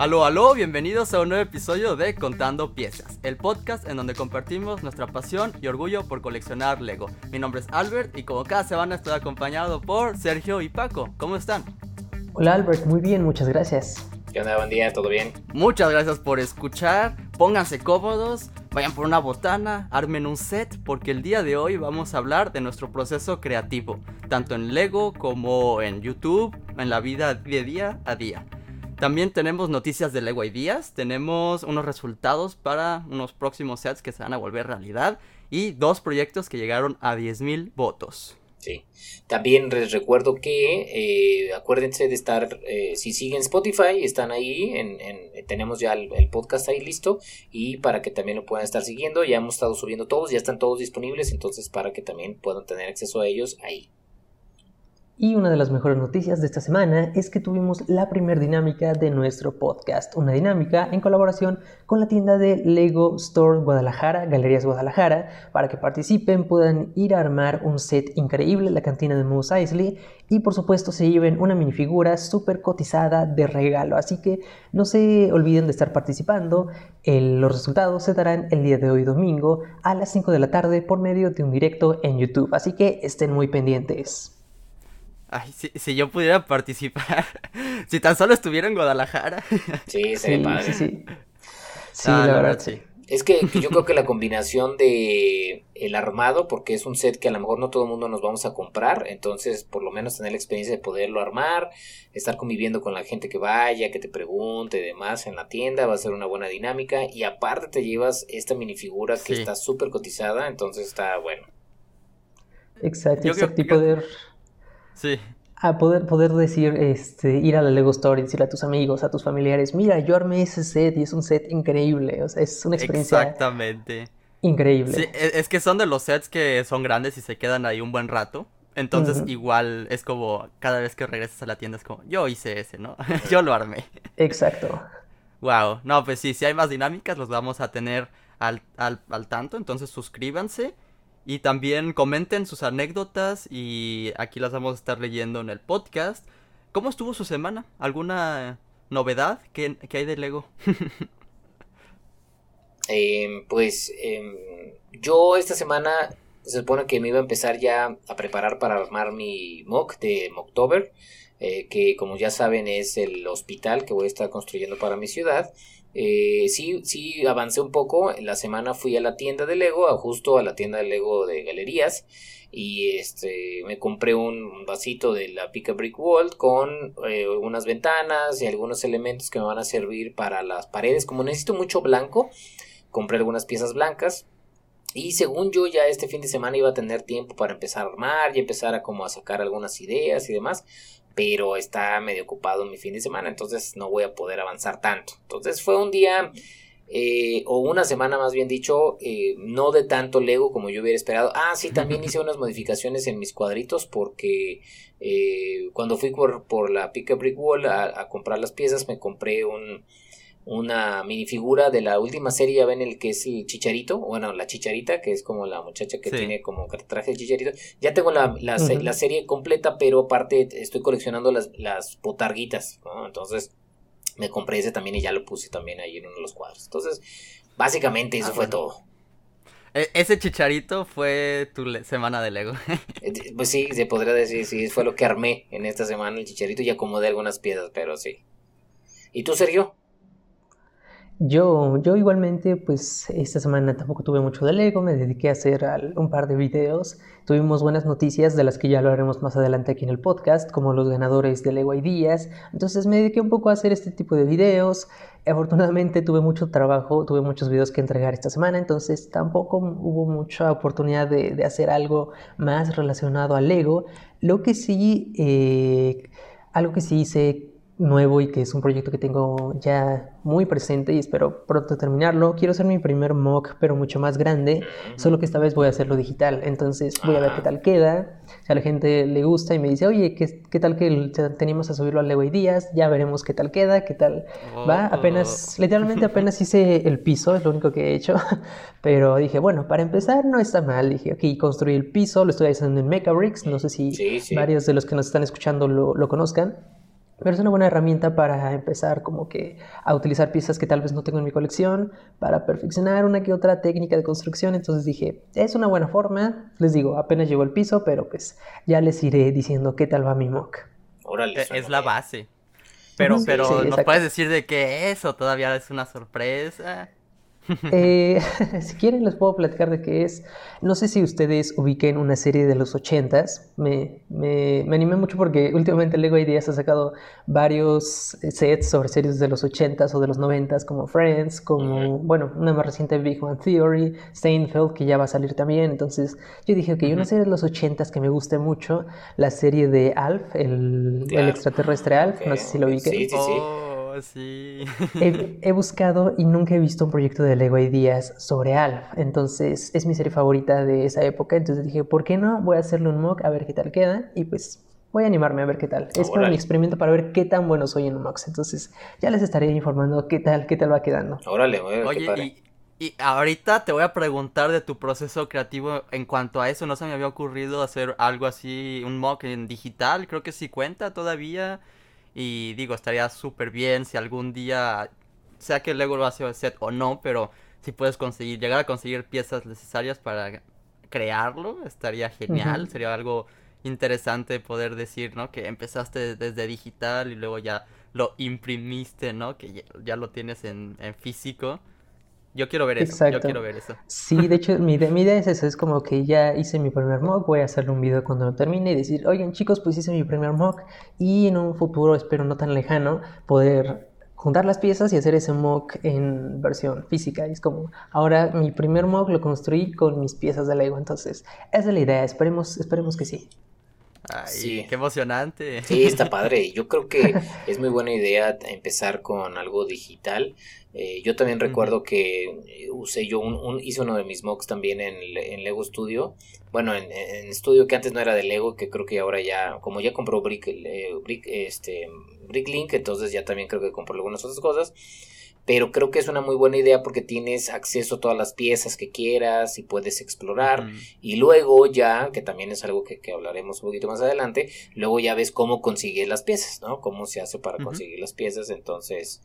Aló, aló, bienvenidos a un nuevo episodio de Contando Piezas, el podcast en donde compartimos nuestra pasión y orgullo por coleccionar Lego. Mi nombre es Albert y como cada semana estoy acompañado por Sergio y Paco. ¿Cómo están? Hola Albert, muy bien, muchas gracias. ¿Qué onda? Buen día, ¿todo bien? Muchas gracias por escuchar, pónganse cómodos, vayan por una botana, armen un set, porque el día de hoy vamos a hablar de nuestro proceso creativo, tanto en Lego como en YouTube, en la vida de día a día. También tenemos noticias de Lego Ideas, tenemos unos resultados para unos próximos sets que se van a volver realidad y dos proyectos que llegaron a 10.000 votos. Sí. También les recuerdo que eh, acuérdense de estar, eh, si siguen Spotify, están ahí, en, tenemos ya el, podcast ahí listo y para que también lo puedan estar siguiendo, ya hemos estado subiendo todos, ya están todos disponibles, entonces para que también puedan tener acceso a ellos ahí. Y una de las mejores noticias de esta semana es que tuvimos la primer dinámica de nuestro podcast, una dinámica en colaboración con la tienda de Lego Store Guadalajara, Galerías Guadalajara, para que participen, puedan ir a armar un set increíble, la cantina de Moose Eisley, y por supuesto se lleven una minifigura súper cotizada de regalo. Así que no se olviden de estar participando, los resultados se darán el día de hoy domingo a las 5 de la tarde por medio de un directo en YouTube, así que estén muy pendientes. Ay, si, yo pudiera participar, si tan solo estuviera en Guadalajara. Sí, sí, padre. Sí, sí. Ah, la, verdad, sí. Es que, yo creo que la combinación de el armado, porque es un set que a lo mejor no todo el mundo nos vamos a comprar, entonces por lo menos tener la experiencia de poderlo armar, estar conviviendo con la gente que vaya, que te pregunte y demás en la tienda, va a ser una buena dinámica y aparte te llevas esta minifigura que está súper cotizada, entonces está bueno. Exacto, exacto, y poder Sí. A poder, poder decir, este, ir a la Lego Store y decirle a tus amigos, a tus familiares, mira, yo armé ese set y es un set increíble. O sea, es una experiencia. Exactamente. Increíble. Sí, e, es que son de los sets que son grandes y se quedan ahí un buen rato. Entonces, igual es como cada vez que regresas a la tienda es como, yo hice ese, ¿no? yo lo armé. Exacto. Wow. No, pues sí, si hay más dinámicas, los vamos a tener al, al, al tanto. Entonces, suscríbanse. Y también comenten sus anécdotas y aquí las vamos a estar leyendo en el podcast. ¿Cómo estuvo su semana? ¿Alguna novedad? ¿Qué, hay de Lego? Em, pues em, yo esta semana se supone que me iba a empezar ya a preparar para armar mi mock de Mocktober, eh, que como ya saben es el hospital que voy a estar construyendo para mi ciudad. Eh, sí, sí, avancé un poco. En la semana fui a la tienda de Lego, justo a la tienda de Lego de galerías. Y este me compré un vasito de la Pica Brick Wall con eh, unas ventanas y algunos elementos que me van a servir para las paredes. Como necesito mucho blanco, compré algunas piezas blancas. Y según yo ya este fin de semana iba a tener tiempo para empezar a armar y empezar a como a sacar algunas ideas y demás pero está medio ocupado mi fin de semana, entonces no voy a poder avanzar tanto. Entonces fue un día, eh, o una semana más bien dicho, eh, no de tanto Lego como yo hubiera esperado. Ah, sí, también hice unas modificaciones en mis cuadritos porque eh, cuando fui por, por la Pick Brick Wall a, a comprar las piezas me compré un una minifigura de la última serie, ya ven el que es el chicharito, bueno, la chicharita, que es como la muchacha que tiene como traje de chicharito. Ya tengo la, la, serie completa, pero aparte estoy coleccionando las, las botarguitas, Entonces me compré ese también y ya lo puse también ahí en uno de los cuadros. Entonces, básicamente eso ah, fue todo. E, ese chicharito fue tu semana de Lego. Eh, pues sí, se podría decir, sí, fue lo que armé en esta semana el chicharito y acomodé algunas piezas, pero sí. ¿Y tú, Sergio? Yo, yo igualmente, pues esta semana tampoco tuve mucho de Lego, me dediqué a hacer un par de videos. Tuvimos buenas noticias de las que ya lo haremos más adelante aquí en el podcast, como los ganadores de Lego Ideas. Entonces me dediqué un poco a hacer este tipo de videos. Afortunadamente tuve mucho trabajo, tuve muchos videos que entregar esta semana, entonces tampoco hubo mucha oportunidad de, de hacer algo más relacionado a Lego. Lo que sí, eh, algo que sí hice nuevo y que es un proyecto que tengo ya muy presente y espero pronto terminarlo. Quiero hacer mi primer mock, pero mucho más grande, solo que esta vez voy a hacerlo digital. Entonces voy a ver qué tal queda. Si a la gente le gusta y me dice, oye, ¿qué, qué tal que tenemos a subirlo a Lego y Díaz? Ya veremos qué tal queda, qué tal va. Apenas, oh. literalmente apenas hice el piso, es lo único que he hecho. Pero dije, bueno, para empezar no está mal. Dije, aquí construí el piso, lo estoy haciendo en Mecha Bricks. No sé si varios de los que nos están escuchando lo, lo conozcan. Pero es una buena herramienta para empezar como que a utilizar piezas que tal vez no tengo en mi colección, para perfeccionar una que otra técnica de construcción. Entonces dije, es una buena forma. Les digo, apenas llegó el piso, pero pues ya les iré diciendo qué tal va mi mock. Órale, es la base. Pero, pero ¿nos puedes decir de qué es o todavía es una sorpresa? Eh, si quieren les puedo platicar de qué es. No sé si ustedes ubiquen una serie de los 80s. Me, me, me, animé mucho porque últimamente Lego Ideas ha sacado varios sets sobre series de los 80s o de los 90s como Friends, como, bueno, una más reciente Big One Theory, Seinfeld que ya va a salir también. Entonces yo dije, ok, una serie de los 80s que me guste mucho, la serie de Alf, el, el extraterrestre Alf, no sé si lo ubiquen. Sí, sí, sí. Oh, sí. He, buscado y nunca he visto un proyecto de Lego Ideas sobre Alf. Entonces, es mi serie favorita de esa época. Entonces dije, ¿por qué no? Voy a hacerle un mock a ver qué tal queda. Y pues voy a animarme a ver qué tal. es como mi experimento para ver qué tan bueno soy en un mocks. Entonces, ya les estaré informando qué tal, qué tal va quedando. Órale, Oye, y, y ahorita te voy a preguntar de tu proceso creativo en cuanto a eso. No se me había ocurrido hacer algo así, un mock en digital. Creo que sí cuenta todavía. Y digo, estaría súper bien si algún día, sea que Lego lo hace el set o no, pero si puedes conseguir, llegar a conseguir piezas necesarias para crearlo, estaría genial. Sería algo interesante poder decir, ¿no? Que empezaste desde digital y luego ya lo imprimiste, ¿no? Que ya, lo tienes en, en físico. Yo quiero ver eso. Yo quiero ver eso. Sí, de hecho, mi, mi, idea es eso. Es como que ya hice mi primer mock. Voy a hacerle un video cuando lo termine y decir, oigan, chicos, pues hice mi primer mock. Y en un futuro, espero no tan lejano, poder juntar las piezas y hacer ese mock en versión física. Y es como, ahora mi primer mock lo construí con mis piezas de Lego. Entonces, esa es la idea. Esperemos, esperemos que sí. Ay, sí. qué emocionante. Sí, está padre. Yo creo que es muy buena idea empezar con algo digital. Eh, yo también recuerdo que eh, usé yo un, hice uno de mis mocks también en, en Lego Studio. Bueno, en, en, Studio que antes no era de Lego, que creo que ahora ya, como ya compró Brick, eh, Brick, este, Bricklink, entonces ya también creo que compró algunas otras cosas. Pero creo que es una muy buena idea porque tienes acceso a todas las piezas que quieras y puedes explorar. Y luego ya, que también es algo que, hablaremos un poquito más adelante, luego ya ves cómo conseguir las piezas, ¿no? Cómo se hace para conseguir las piezas, entonces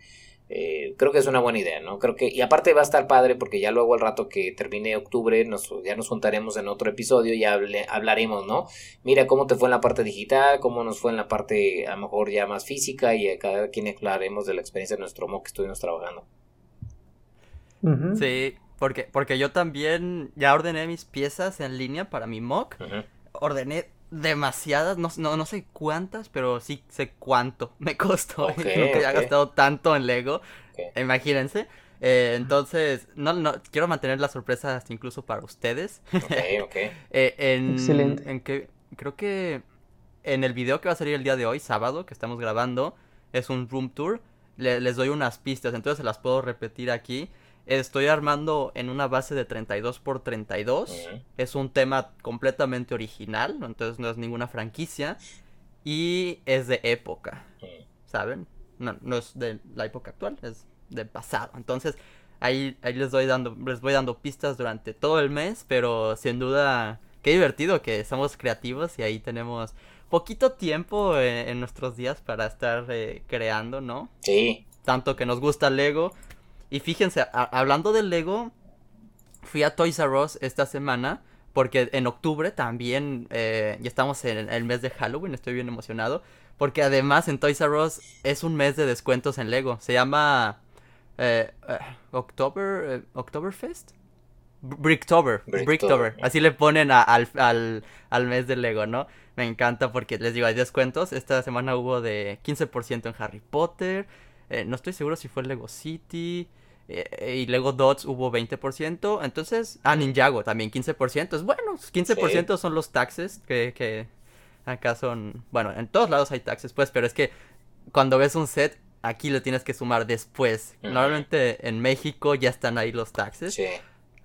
eh, creo que es una buena idea, ¿no? Creo que, y aparte va a estar padre porque ya luego al rato que termine octubre, nos, ya nos juntaremos en otro episodio y hable, hablaremos, ¿no? Mira cómo te fue en la parte digital, cómo nos fue en la parte a lo mejor ya más física y a cada quien hablaremos de la experiencia de nuestro mock que estuvimos trabajando. Sí, porque, porque yo también ya ordené mis piezas en línea para mi mock. Ordené demasiadas, no, no, sé cuántas, pero sí sé cuánto me costó. Nunca he gastado tanto en Lego. Imagínense. Eh, entonces, no, no, quiero mantener la sorpresa incluso para ustedes. Eh, en, Excelente. En que, creo que en el video que va a salir el día de hoy, sábado, que estamos grabando, es un room tour. les doy unas pistas, entonces se las puedo repetir aquí. Estoy armando en una base de 32 por 32. Es un tema completamente original, entonces no es ninguna franquicia. Y es de época, ¿saben? No, no es de la época actual, es del pasado. Entonces ahí, ahí les, doy dando, les voy dando pistas durante todo el mes, pero sin duda, qué divertido que somos creativos y ahí tenemos poquito tiempo eh, en, nuestros días para estar eh, creando, ¿no? Sí. Tanto que nos gusta Lego, y fíjense, hablando del Lego, fui a Toys R Us esta semana. Porque en octubre también, eh, ya estamos en el mes de Halloween, estoy bien emocionado. Porque además en Toys R Us es un mes de descuentos en Lego. Se llama eh, eh October, Oktoberfest. Bricktober, Bricktober. Así le ponen al, al, mes de Lego, ¿no? Me encanta porque les digo, hay descuentos. Esta semana hubo de 15% en Harry Potter. Eh, no estoy seguro si fue Lego City. Eh, y Lego Dots hubo 20%. Entonces, ah, Ninjago también 15%. Es bueno, 15% son los taxes que, que acá son. Bueno, en todos lados hay taxes, pues, pero es que cuando ves un set, aquí lo tienes que sumar después. Normalmente en México ya están ahí los taxes. Sí.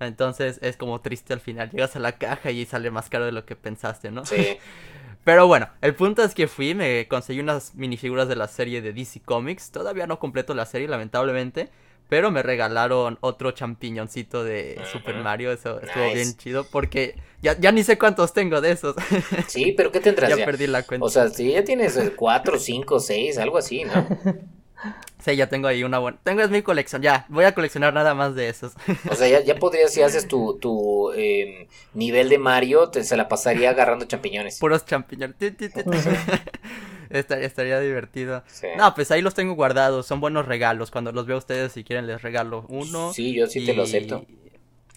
Entonces es como triste al final. Llegas a la caja y sale más caro de lo que pensaste, ¿no? Sí. Pero bueno, el punto es que fui, me conseguí unas minifiguras de la serie de DC Comics. Todavía no completo la serie, lamentablemente. pero me regalaron otro champiñoncito de Super Mario, eso estuvo bien chido porque ya, ya ni sé cuántos tengo de esos. Sí, pero ¿qué tendrás? ya, ya perdí la cuenta. O sea, si ya tienes cuatro, cinco, seis, algo así, ¿no? Sí, ya tengo ahí una buena. Tengo es mi colección, ya. Voy a coleccionar nada más de esos. O sea, ya, ya podrías, si haces tu, tu eh, nivel de Mario, te, se la pasaría agarrando champiñones. Puros champiñones. Estaría, estaría divertido. Sí. No, pues ahí los tengo guardados. Son buenos regalos. Cuando los veo a ustedes, si quieren, les regalo uno. Sí, yo sí te lo acepto.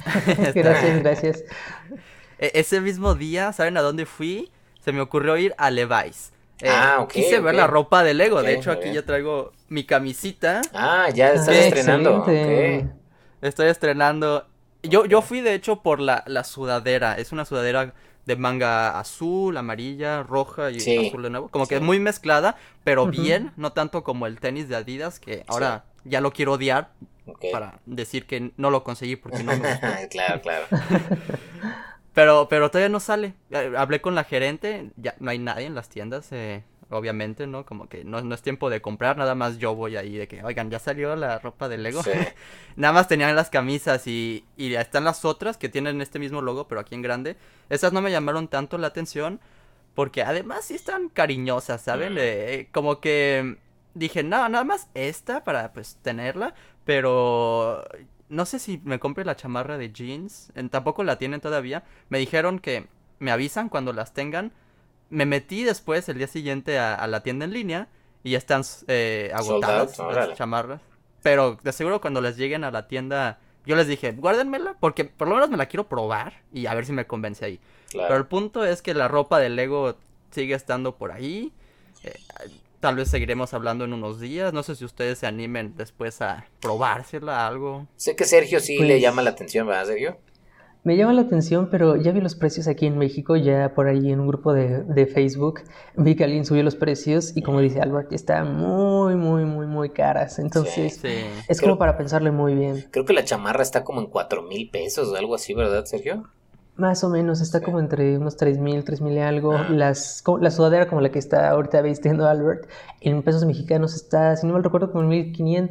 Gracias, gracias. E- Ese mismo día, ¿saben a dónde fui? Se me ocurrió ir a Levi's. Eh, Ah, ok, Quise ver la ropa de Lego. De hecho, aquí bien. ya traigo mi camisita. Ah, ya estás Ah, estrenando. excelente. ok. Estoy estrenando. Yo, yo fui de hecho por la, la sudadera. Es una sudadera de manga azul, amarilla, roja y Sí. azul de nuevo. Como que Sí. muy mezclada, pero bien, no tanto como el tenis de Adidas, que ahora ya lo quiero odiar para decir que no lo conseguí porque no me gustó. claro, claro. Pero, pero todavía no sale. Hablé con la gerente, ya no hay nadie en las tiendas, eh, obviamente, ¿no? Como que no, no es tiempo de comprar, nada más yo voy ahí de que, oigan, ya salió la ropa de Lego. Sí. Nada más tenían las camisas y, y ya están las otras que tienen este mismo logo, pero aquí en grande. Esas no me llamaron tanto la atención porque además sí están cariñosas, ¿saben? Mm. Eh, como que dije, no, nada más esta para pues tenerla, pero no sé si me compre la chamarra de jeans, en- tampoco la tienen todavía. Me dijeron que me avisan cuando las tengan. Me metí después el día siguiente a, a la tienda en línea y ya están eh, agotadas out, las órale. chamarras. Pero de seguro cuando les lleguen a la tienda, yo les dije, guárdenmela porque por lo menos me la quiero probar y a ver si me convence ahí. Pero el punto es que la ropa de Lego sigue estando por ahí. Eh, tal vez seguiremos hablando en unos días. No sé si ustedes se animen después a probársela algo. Sé que Sergio sí Pues- le llama la atención, ¿verdad, Sergio? Me llama la atención, pero ya vi los precios aquí en México, ya por ahí en un grupo de, de Facebook, vi que alguien subió los precios y como dice Albert, están muy, muy, muy, muy caras. Entonces, Sí. es Creo- como para pensarle muy bien. Creo que la chamarra está como en cuatro mil pesos o algo así, ¿verdad, Sergio? Más o menos, está como entre unos 3.000, 3.000 y algo. Ah. Las, la sudadera como la que está ahorita vistiendo Albert, en pesos mexicanos está, si no mal recuerdo, como en 1.500,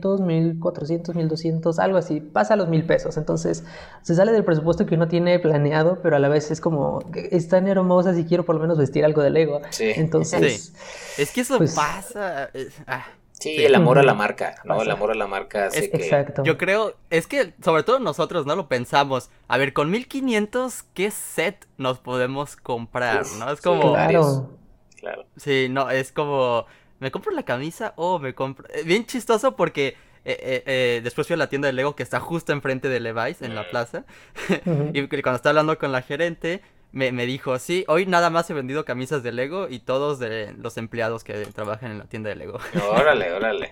1.400, 1.200, algo así. Pasa a los 1.000 pesos. Entonces, se sale del presupuesto que uno tiene planeado, pero a la vez es como, están hermosas y quiero por lo menos vestir algo de Lego. Sí. Entonces, Es que eso Pues- pasa. es- ah. Sí, Sí. el amor a la marca, ¿no? Pasa. El amor a la marca hace Es- que... exacto. Yo creo, es que sobre todo nosotros no lo pensamos. A ver, con 1500, ¿qué set nos podemos comprar? Uf, ¿No? Es como, claro. Claro. Sí, no, es como, ¿me compro la camisa o me compro? eh, Bien chistoso porque eh, eh, eh, después fui a la tienda de Lego que está justo enfrente de Levi's en la Mm. plaza. Y cuando estaba hablando con la gerente, me, me dijo, sí, hoy nada más he vendido camisas de Lego y todos de los empleados que trabajan en la tienda de Lego. Órale, órale.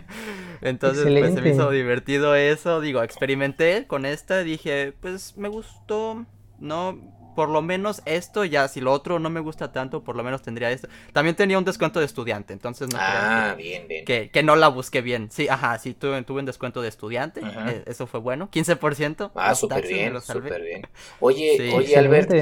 Entonces, pues se me hizo divertido eso. Digo, experimenté con esta, dije, pues me gustó, ¿no? Por lo menos esto, ya si lo otro no me gusta tanto, por lo menos tendría esto. También tenía un descuento de estudiante, entonces no Ah, creo bien, bien. que, que, no la busqué bien. Sí, ajá, sí, tuve, tuve un descuento de estudiante, eh, eso fue bueno, 15%. Ah, súper bien, súper bien. Oye, Sí. oye, Albert.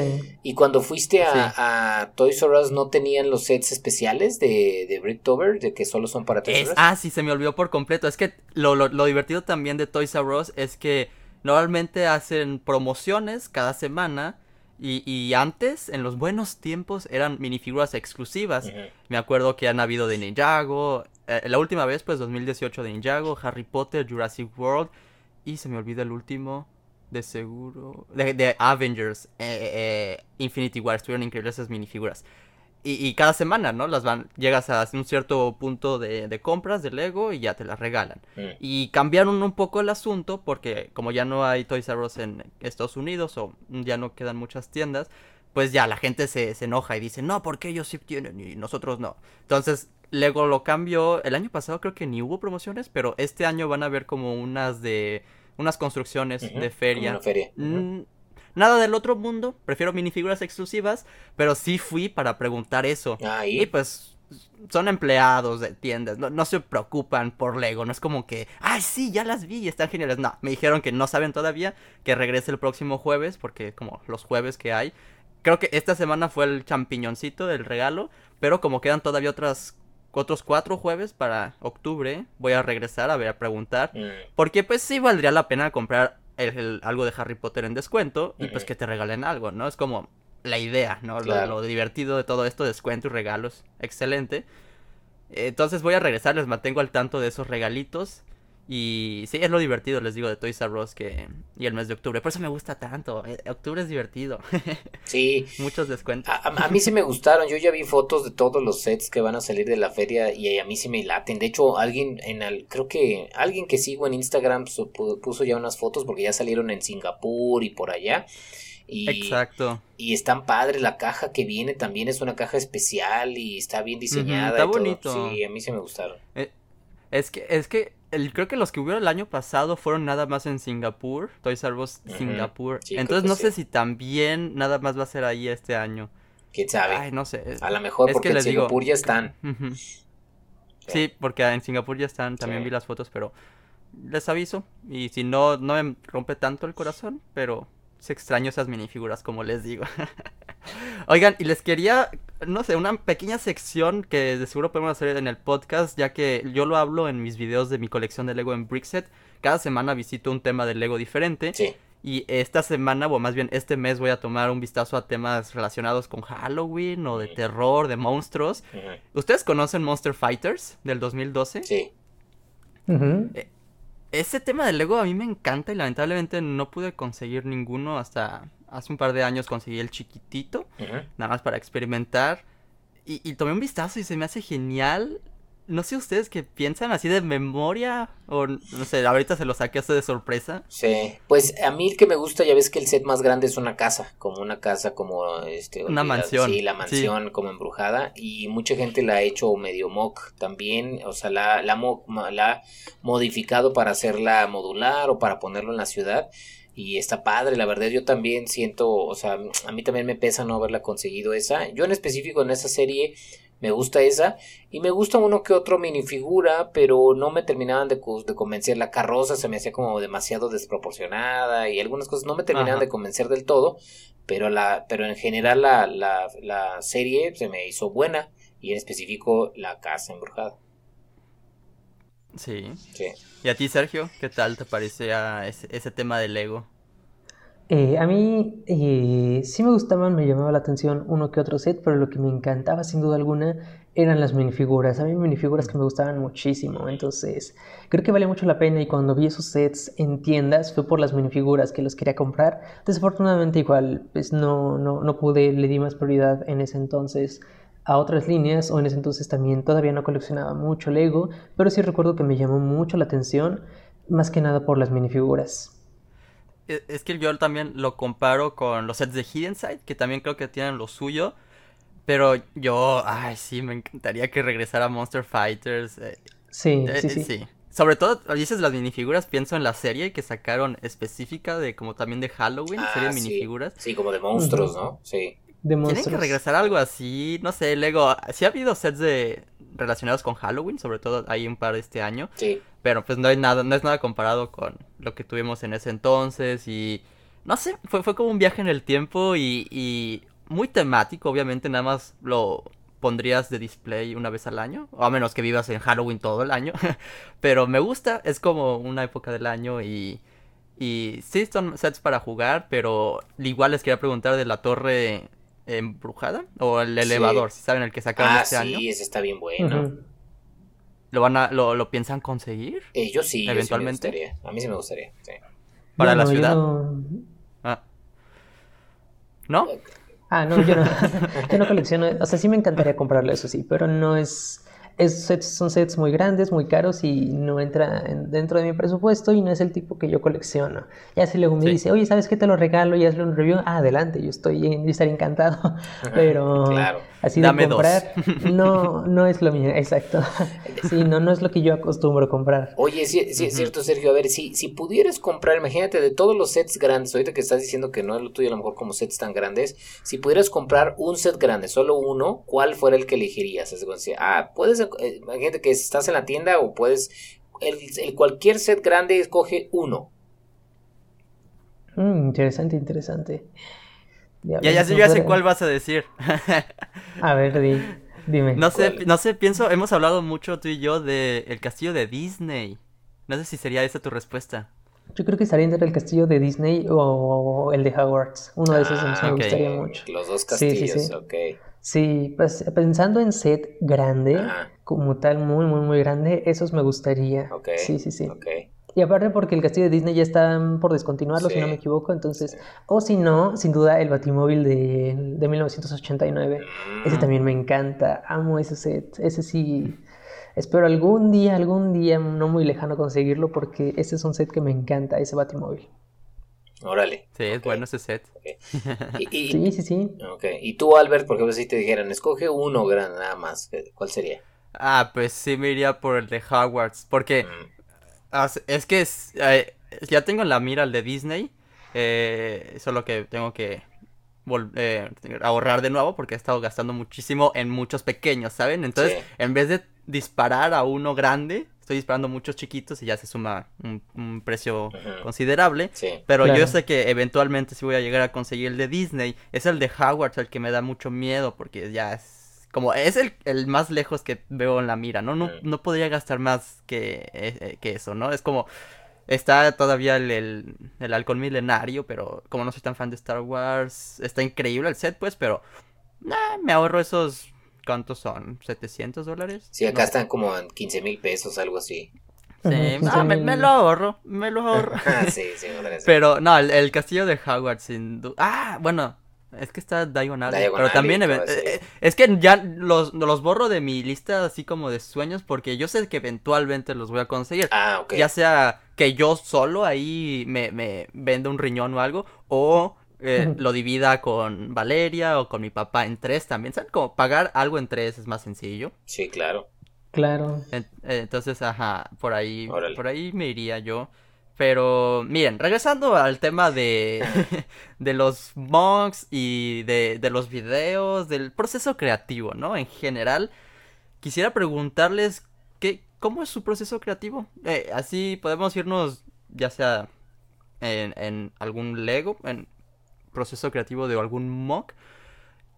¿y cuando fuiste a, Sí. a Toys R Us no tenían los sets especiales de, de Bricktober, de que solo son para Toys R Us? ah, sí, se me olvidó por completo. Es que lo, lo, lo divertido también de Toys R Us es que normalmente hacen promociones cada semana. Y, y antes, en los buenos tiempos, eran minifiguras exclusivas. Me acuerdo que han habido de Ninjago. eh, la última vez, pues 2018 de Ninjago, Harry Potter, Jurassic World. Y se me olvida el último, de seguro. De, de Avengers, eh, eh, Infinity War. Estuvieron increíbles esas minifiguras. Y, y cada semana, ¿no? Las van, llegas a un cierto punto de, de compras de Lego y ya te las regalan. Mm. Y cambiaron un poco el asunto porque como ya no hay Toys R Us en Estados Unidos o ya no quedan muchas tiendas, pues ya la gente se, se enoja y dice, no, porque ellos sí tienen y nosotros no. Entonces Lego lo cambió. El año pasado creo que ni hubo promociones, pero este año van a haber como unas de... unas construcciones de feria. una feria. Nada del otro mundo, prefiero minifiguras exclusivas, pero sí fui para preguntar eso. Ah, Y pues son empleados de tiendas, no, no se preocupan por Lego, no es como que, ay, sí, ya las vi y están geniales. No, me dijeron que no saben todavía, que regrese el próximo jueves, porque como los jueves que hay. Creo que esta semana fue el champiñoncito del regalo, pero como quedan todavía otras otros cuatro jueves para octubre voy a regresar a ver a preguntar. Mm. Porque pues sí valdría la pena comprar el- el- algo de Harry Potter en descuento y pues que te regalen algo, ¿no? Es como la idea, ¿no? Lo-. Lo, divertido de todo esto, descuento y regalos. Excelente. Entonces voy a regresar, les mantengo al tanto de esos regalitos. Y sí, es lo divertido, les digo, de Toys R Us que... y el mes de octubre. Por eso me gusta tanto. eh, Octubre es divertido. Sí, Muchos descuentos. A, a- mí sí me gustaron, yo ya vi fotos de todos los sets que van a salir de la feria y a mí sí me laten. De hecho, alguien en el, creo que alguien que sigo en Instagram puso ya unas fotos porque ya salieron en Singapur y por allá. Y, Exacto. y están padre, la caja que viene también es una caja especial y está bien diseñada. está y todo. bonito. Sí, a mí sí me gustaron. Es que, es que el, creo que los que hubieron el año pasado fueron nada más en Singapur, Toys R Us. Singapur. Sí, Entonces no sí. sé si también nada más va a ser ahí este año. ¿Quién sabe? Ay, no sé. a lo mejor es porque que en les digo- Singapur ya están. Sí, porque en Singapur ya están, también vi las fotos, pero les aviso. Y si no, no me rompe tanto el corazón, pero se extraño esas minifiguras, como les digo. Oigan, y les quería, no sé, una pequeña sección que de seguro podemos hacer en el podcast, ya que yo lo hablo en mis videos de mi colección de Lego en Brickset. Cada semana visito un tema de Lego diferente. Sí. Y esta semana, o más bien este mes, voy a tomar un vistazo a temas relacionados con Halloween o de terror, de monstruos. ¿Ustedes conocen Monster Fighters del 2012? Sí. Ujú. Ese tema de Lego a mí me encanta y lamentablemente no pude conseguir ninguno hasta hace un par de años conseguí el chiquitito, nada más para experimentar. Y, y tomé un vistazo y se me hace genial. No sé ustedes qué piensan así de memoria o no sé, ahorita se lo saqué de sorpresa. Sí, pues a mí el que me gusta, ya ves que el set más grande es una casa, como una casa, como este. Una mansión, Sí, la sí. mansión como embrujada. Y mucha gente la ha hecho medio mock también, o sea, la, la, mo- la ha modificado para hacerla modular o para ponerlo en la ciudad. Y está padre, la verdad, yo también siento, o sea, a mí también me pesa no haberla conseguido esa. Yo en específico en esa serie me gusta esa. Y me gusta uno que otro minifigura, pero no me terminaban de, de convencer. La carroza se me hacía como demasiado desproporcionada y algunas cosas no me terminaban Ajá. de convencer del todo. Pero, la, pero en general la, la, la serie se me hizo buena y en específico la casa embrujada. Sí. Sí. ¿Y a ti, Sergio? ¿Qué tal te parecía ese, ese tema de Lego? Eh, a mí eh, sí me gustaban, me llamaba la atención uno que otro set, pero lo que me encantaba sin duda alguna eran las minifiguras. A mí minifiguras que me gustaban muchísimo, entonces creo que vale mucho la pena y cuando vi esos sets en tiendas fue por las minifiguras que los quería comprar. Desafortunadamente igual pues no, no, no pude, le di más prioridad en ese entonces a otras líneas o en ese entonces también todavía no coleccionaba mucho Lego, pero sí recuerdo que me llamó mucho la atención, más que nada por las minifiguras. E- Es que yo también lo comparo con los sets de Hidden Side, que también creo que tienen lo suyo. Pero yo, ay, sí, me encantaría que regresara Monster Fighters. eh, Sí, eh, sí, eh, sí. Sobre todo, dices las minifiguras, pienso en la serie que sacaron específica de como también de Halloween, serie Ah, de sí. minifiguras. Sí, como de monstruos. ¿no? Sí. De Tienen que regresar algo así, no sé, Lego. Sí ha habido sets de relacionados con Halloween, sobre todo hay un par este año. Sí. Pero pues no hay nada, no es nada comparado con lo que tuvimos en ese entonces y no sé, fue, fue como un viaje en el tiempo y, y muy temático, obviamente nada más lo pondrías de display una vez al año, o a menos que vivas en Halloween todo el año, pero me gusta, es como una época del año y, y sí son sets para jugar, pero igual les quería preguntar de la torre embrujada o el Sí. elevador, si saben el que sacaron Ah, este sí, año, ese está bien bueno. ¿lo van a, lo, lo piensan conseguir? Eh, yo sí, yo sí me Eventualmente. gustaría. A mí sí me gustaría. Sí. ¿Para la no, ciudad? no- Ah. ¿No? Ah, no, yo no, yo no colecciono, o sea, sí me encantaría comprarlo, eso sí, pero no es, es sets, son sets muy grandes, muy caros y no entra en- dentro de mi presupuesto y no es el tipo que yo colecciono. Ya si luego me Sí. dice, oye, ¿sabes qué te lo regalo y hazle un review? Ah, adelante, yo estoy, yo estaría encantado, pero Claro. Así Dame de dos. comprar, no, no es lo mío, exacto. Sí, no, no es lo que yo acostumbro comprar. Oye, sí, sí, es cierto, Sergio. A ver, si, si pudieras comprar, imagínate, de todos los sets grandes, ahorita que estás diciendo que no es lo tuyo a lo mejor como sets tan grandes, si pudieras comprar un set grande, solo uno, ¿cuál fuera el que elegirías? Es decir, ah, puedes, eh, imagínate que estás en la tienda o puedes, el, el cualquier set grande escoge uno. Mm, interesante, interesante. Ya, ya, no ya sé cuál vas a decir. A ver, di. Dime. No sé, no sé, pienso, hemos hablado mucho tú y yo de el castillo de Disney. No sé si sería esa tu respuesta. Yo creo que estaría entre el castillo de Disney o el de Hogwarts. Uno de esos Ah, me gustaría mucho. Los dos Sí, castillos, sí, sí. ok. Sí, pues, pensando en set grande, Ajá. como tal, muy, muy, muy grande, esos me gustaría. Ok. Sí, sí, sí. Ok. Y aparte porque el castillo de Disney ya está mm, por descontinuarlo, si no me equivoco, entonces, o si no, sin duda el Batimóvil de, de 1989. Ese Mm, también me encanta, amo ese set, ese sí, espero algún día, algún día no muy lejano conseguirlo porque ese es un set que me encanta, ese Batimóvil. Órale. Sí, es bueno ese set. Y, y- Sí, sí, sí. ok. Y tú, Albert, por ejemplo, si te dijeran, escoge uno grande nada más, ¿cuál sería? Ah, pues sí me iría por el de Hogwarts. Porque Mm, es que es, eh, ya tengo en la mira el de Disney. eh, solo que tengo que vol- eh, ahorrar de nuevo porque he estado gastando muchísimo en muchos pequeños, ¿saben? Entonces, Sí. en vez de disparar a uno grande, estoy disparando muchos chiquitos y ya se suma un, un precio considerable. Sí. Pero Claro. yo sé que eventualmente sí voy a llegar a conseguir el de Disney. Es el de Hogwarts el que me da mucho miedo porque ya es como es el, el más lejos que veo en la mira, ¿no? No, no podría gastar más que, eh, eh, que eso, ¿no? Es como está todavía el, el, el halcón milenario, pero como no soy tan fan de Star Wars, está increíble el set, pues, pero nah, me ahorro esos, ¿cuántos son? ¿700 dólares? Sí, acá No. están como en 15 mil pesos, algo así. Sí, ah, me, 15,000. me lo ahorro, me lo ahorro. sí, sí, me parece. Pero no, el, el castillo de Hogwarts, sin duda. Ah, bueno, es que está Diagon Alley. Diagon pero también. Eh, es que ya los, los borro de mi lista así como de sueños porque yo sé que eventualmente los voy a conseguir. Ah, ok. Ya sea que yo solo ahí me, me venda un riñón o algo, o eh, lo divida con Valeria o con mi papá en tres también. ¿Saben? Como pagar algo en tres es más sencillo. Sí, claro. Claro. En- eh, Entonces, ajá, por ahí, Órale. por ahí me iría yo. Pero, miren, regresando al tema de, de los mocks y de, de los videos, del proceso creativo, ¿no? En general, quisiera preguntarles qué, cómo es su proceso creativo. Eh, así podemos irnos, ya sea en, en algún Lego, en proceso creativo de algún mock,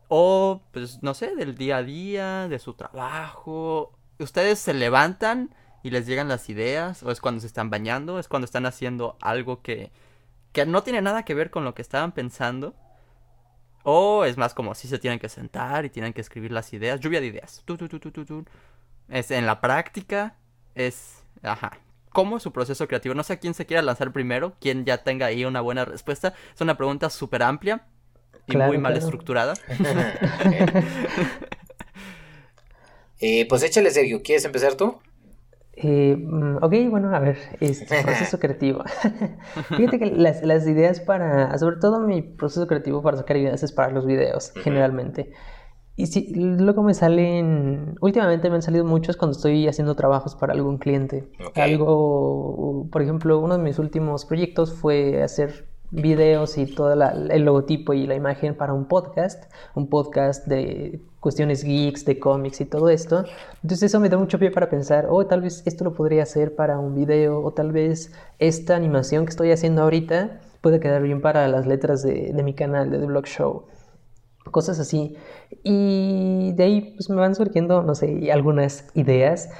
o, pues, no sé, del día a día, de su trabajo. ¿Ustedes se levantan y les llegan las ideas? ¿O es cuando se están bañando? ¿Es cuando están haciendo algo que, que no tiene nada que ver con lo que estaban pensando? ¿O es más como si se tienen que sentar y tienen que escribir las ideas? Lluvia de ideas. Tu, tu, tu, tu, tu, tu. Es en la práctica. Es... Ajá. ¿Cómo es su proceso creativo? No sé a quién se quiera lanzar primero, quién ya tenga ahí una buena respuesta. Es una pregunta súper amplia y Claro, muy mal claro. estructurada. Eh, pues échale, Sergio. ¿Quieres empezar tú? Eh, mm, ok, bueno, a ver, este proceso creativo. Fíjate que las, las ideas para, sobre todo mi proceso creativo para sacar ideas es para los videos, Ujú. generalmente. Y sí, luego me salen, últimamente me han salido muchos cuando estoy haciendo trabajos para algún cliente. Ok. Algo, por ejemplo, uno de mis últimos proyectos fue hacer videos y todo el logotipo y la imagen para un podcast, un podcast de cuestiones geeks, de cómics y todo esto. Entonces eso me da mucho pie para pensar, oh, tal vez esto lo podría hacer para un video, o tal vez esta animación que estoy haciendo ahorita puede quedar bien para las letras de, de mi canal, de The Blog Show. Cosas así. Y de ahí pues me van surgiendo, no sé, algunas ideas.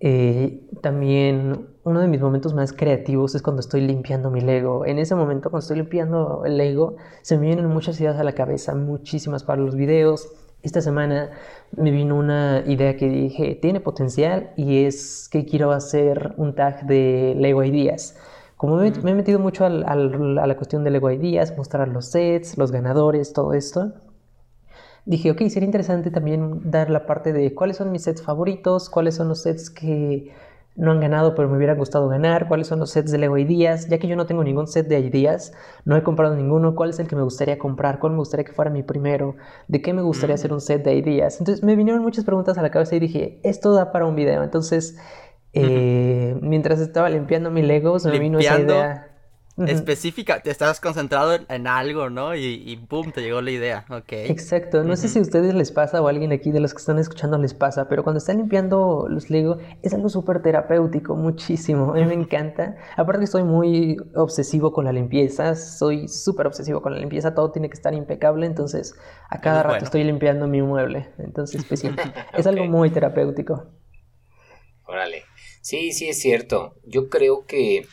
Eh, también uno de mis momentos más creativos es cuando estoy limpiando mi Lego. En ese momento, cuando estoy limpiando el Lego, se me vienen muchas ideas a la cabeza, muchísimas para los videos. Esta semana me vino una idea que dije, tiene potencial y es que quiero hacer un tag de Lego Ideas. Como me, me he metido mucho al- al- a la cuestión de Lego Ideas, mostrar los sets, los ganadores, todo esto, dije, ok, sería interesante también dar la parte de cuáles son mis sets favoritos, cuáles son los sets que no han ganado pero me hubiera gustado ganar, cuáles son los sets de Lego Ideas, ya que yo no tengo ningún set de Ideas, no he comprado ninguno, cuál es el que me gustaría comprar, cuál me gustaría que fuera mi primero, de qué me gustaría Mm. hacer un set de Ideas. Entonces me vinieron muchas preguntas a la cabeza y dije, esto da para un video. Entonces, eh, mientras estaba limpiando mi Lego, se me vino esa Específica, te estás concentrado en, algo, ¿no? Y, y boom, te llegó la idea, ok. Exacto, no sé si a ustedes les pasa o a alguien aquí de los que están escuchando les pasa, pero cuando están limpiando los Lego es algo súper terapéutico, muchísimo, a mí me encanta. Aparte que estoy muy obsesivo con la limpieza, soy súper obsesivo con la limpieza, todo tiene que estar impecable, entonces a cada rato estoy limpiando mi mueble, entonces pues sí, es algo muy terapéutico. Órale, sí, sí es cierto, yo creo que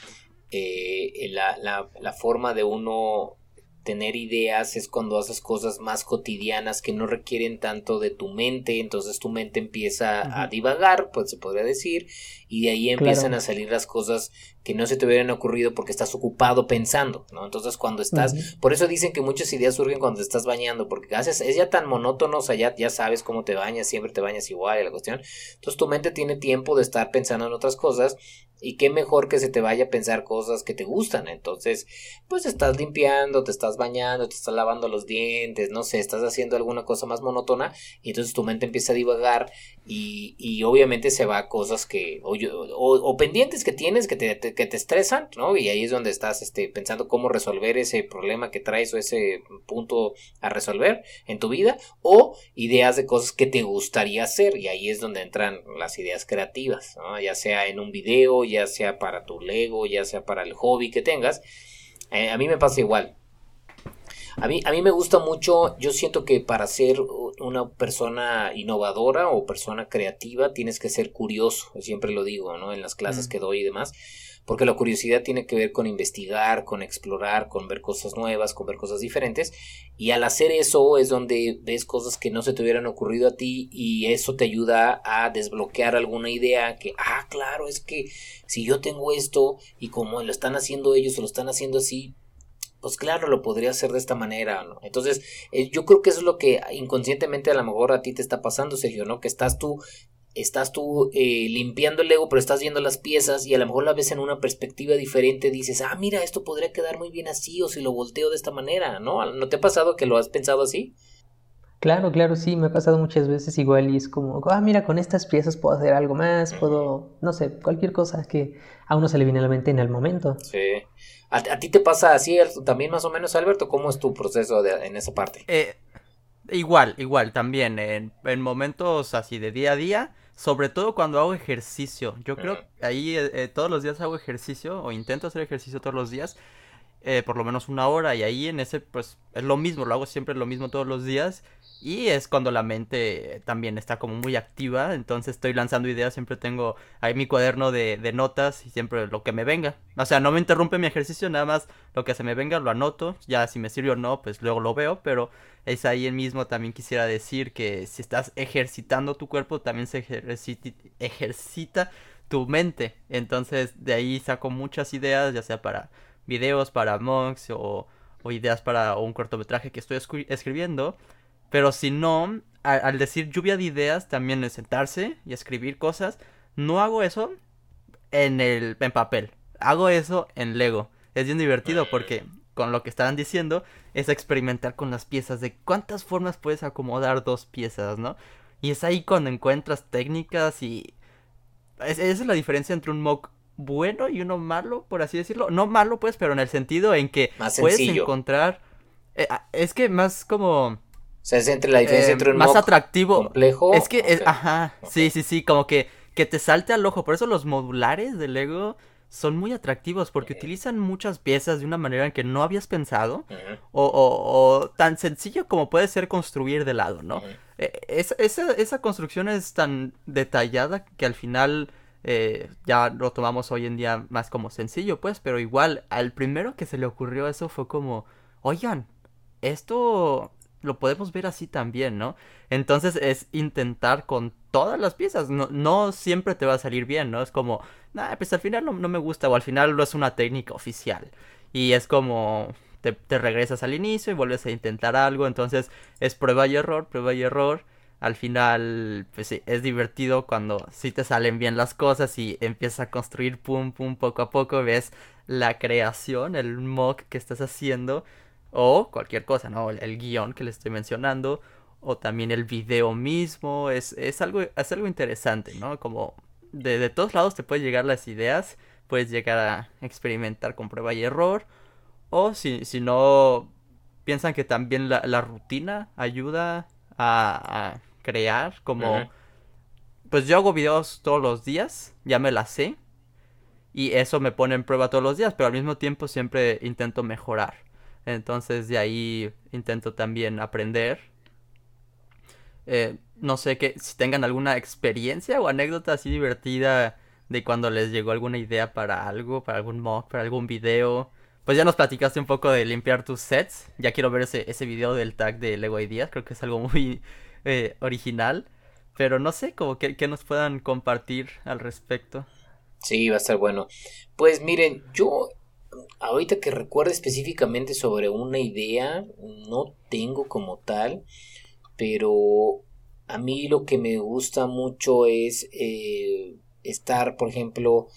eh, la, la, la, forma de uno tener ideas es cuando haces cosas más cotidianas que no requieren tanto de tu mente, entonces tu mente empieza a divagar, pues se podría decir, y de ahí empiezan a salir las cosas que no se te hubieran ocurrido porque estás ocupado pensando, ¿no? Entonces cuando estás, por eso dicen que muchas ideas surgen cuando te estás bañando, porque haces, es ya tan monótono, o sea, ya, ya sabes cómo te bañas, siempre te bañas igual, la cuestión, entonces tu mente tiene tiempo de estar pensando en otras cosas y qué mejor que se te vaya a pensar cosas que te gustan. Entonces, pues estás limpiando, te estás bañando, te estás lavando los dientes, no sé, estás haciendo alguna cosa más monótona y entonces tu mente empieza a divagar y, obviamente se va a cosas que, o, pendientes que tienes que te, que te estresan, ¿no? Y ahí es donde estás este, pensando cómo resolver ese problema que traes o ese punto a resolver en tu vida o ideas de cosas que te gustaría hacer y ahí es donde entran las ideas creativas. Ya sea en un video, ya sea para tu Lego, ya sea para el hobby que tengas. Eh, a mí me pasa igual. A mí, a mí me gusta mucho, yo siento que para ser una persona innovadora o persona creativa tienes que ser curioso, siempre lo digo, ¿no? En las clases que doy y demás, porque la curiosidad tiene que ver con investigar, con explorar, con ver cosas nuevas, con ver cosas diferentes, y al hacer eso es donde ves cosas que no se te hubieran ocurrido a ti y eso te ayuda a desbloquear alguna idea que, ah, claro, es que si yo tengo esto y como lo están haciendo ellos o lo están haciendo así, pues claro, lo podría hacer de esta manera, ¿no? Entonces, eh, yo creo que eso es lo que inconscientemente a lo mejor a ti te está pasando, Sergio, ¿no? Que estás tú, estás tú eh, limpiando el ego, pero estás viendo las piezas y a lo mejor la ves en una perspectiva diferente, dices, ah, mira, esto podría quedar muy bien así o si lo volteo de esta manera, ¿no? ¿No te ha pasado que lo has pensado así? Claro, claro, sí, me ha pasado muchas veces igual y es como, ah, mira, con estas piezas puedo hacer algo más, puedo, no sé, cualquier cosa que a uno se le viene a la mente en el momento. Sí. ¿A, ti te pasa así también más o menos, Alberto? ¿Cómo es tu proceso en esa parte? Eh, igual, igual, también. En, momentos así de día a día, sobre todo cuando hago ejercicio. Yo creo que ahí eh, eh, todos los días hago ejercicio o intento hacer ejercicio todos los días. por lo menos una hora y ahí en ese pues es lo mismo, lo hago siempre lo mismo todos los días y es cuando la mente también está como muy activa, entonces estoy lanzando ideas, siempre tengo ahí mi cuaderno de, de, notas y siempre lo que me venga. O sea, no me interrumpe mi ejercicio, nada más lo que se me venga lo anoto, ya si me sirve o no, pues luego lo veo, pero es ahí el mismo también quisiera decir que si estás ejercitando tu cuerpo, también se ejercita, tu mente. Entonces de ahí saco muchas ideas, ya sea para videos, para mugs o, o ideas para un cortometraje que estoy escribiendo pero si no, al, decir lluvia de ideas, también es sentarse y escribir cosas. No hago eso en el en papel. Hago eso en Lego. Es bien divertido porque con lo que estaban diciendo es experimentar con las piezas de cuántas formas puedes acomodar dos piezas, ¿no? Y es ahí cuando encuentras técnicas y esa es la diferencia entre un mock bueno y uno malo, por así decirlo. No malo, pues, pero en el sentido en que puedes encontrar. Eh, es que más como sea, es entre la diferencia entre un más atractivo. complejo. Es que, es, ajá, sí, sí, sí, como que, que te salte al ojo. Por eso los modulares de Lego son muy atractivos porque utilizan muchas piezas de una manera en que no habías pensado o, o, tan sencillo como puede ser construir de lado, ¿no? E, esa, esa, construcción es tan detallada que al final eh, ya lo tomamos hoy en día más como sencillo, pues, pero igual al primero que se le ocurrió eso fue como, oigan, esto lo podemos ver así también, ¿no? Entonces es intentar con todas las piezas, no, no siempre te va a salir bien, ¿no? Es como, nah, pues al final no, me gusta o al final no es una técnica oficial. Y es como, te, te, regresas al inicio y vuelves a intentar algo, entonces es prueba y error, prueba y error. Al final, pues sí, es divertido cuando sí te salen bien las cosas y empiezas a construir pum pum poco a poco, ves la creación, el mock que estás haciendo o cualquier cosa, ¿no? El, guion que le estoy mencionando, o también el video mismo, es, es, algo, es algo interesante, ¿no? Como de, de todos lados te pueden llegar las ideas, puedes llegar a experimentar con prueba y error. O si, si no piensan que también la, rutina ayuda a, crear como... Pues yo hago videos todos los días, ya me la sé. Y eso me pone en prueba todos los días, pero al mismo tiempo siempre intento mejorar. Entonces de ahí intento también aprender. Eh, no sé que si tengan alguna experiencia o anécdota así divertida de cuando les llegó alguna idea para algo, para algún mock, para algún video. Pues ya nos platicaste un poco de limpiar tus sets. Ya quiero ver ese, ese video del tag de Lego Ideas. Creo que es algo muy eh, original. Pero no sé, como que, nos puedan compartir al respecto. Sí, va a estar bueno. Pues miren, yo ahorita que recuerdo específicamente sobre una idea, no tengo como tal, pero a mí lo que me gusta mucho es eh, estar, por ejemplo,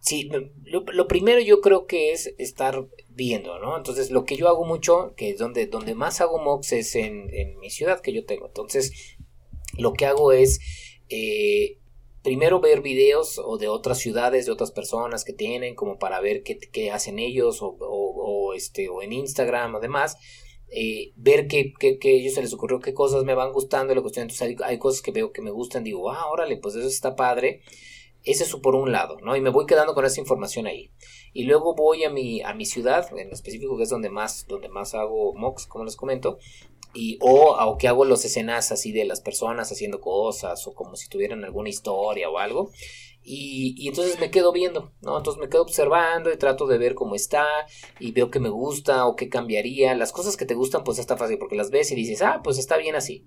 sí, lo, primero yo creo que es estar viendo, ¿no? Entonces, lo que yo hago mucho, que es donde, donde más hago mocks es en, en mi ciudad que yo tengo. Entonces, lo que hago es eh, primero ver videos o de otras ciudades, de otras personas que tienen, como para ver qué, hacen ellos, o, este, o en Instagram, además. Eh, ver qué, qué, qué, ellos se les ocurrió, qué cosas me van gustando, la cuestión, entonces hay, hay, cosas que veo que me gustan, digo, ah, órale, pues eso está padre. Ese es por un lado, ¿no? Y me voy quedando con esa información ahí. Y luego voy a mi, a mi ciudad, en específico, que es donde más, donde más hago mocks, como les comento, y o, o que hago las escenas así de las personas haciendo cosas o como si tuvieran alguna historia o algo y, y, entonces me quedo viendo, ¿no? Entonces me quedo observando y trato de ver cómo está y veo que me gusta o qué cambiaría. Las cosas que te gustan pues está fácil porque las ves y dices, ah, pues está bien así.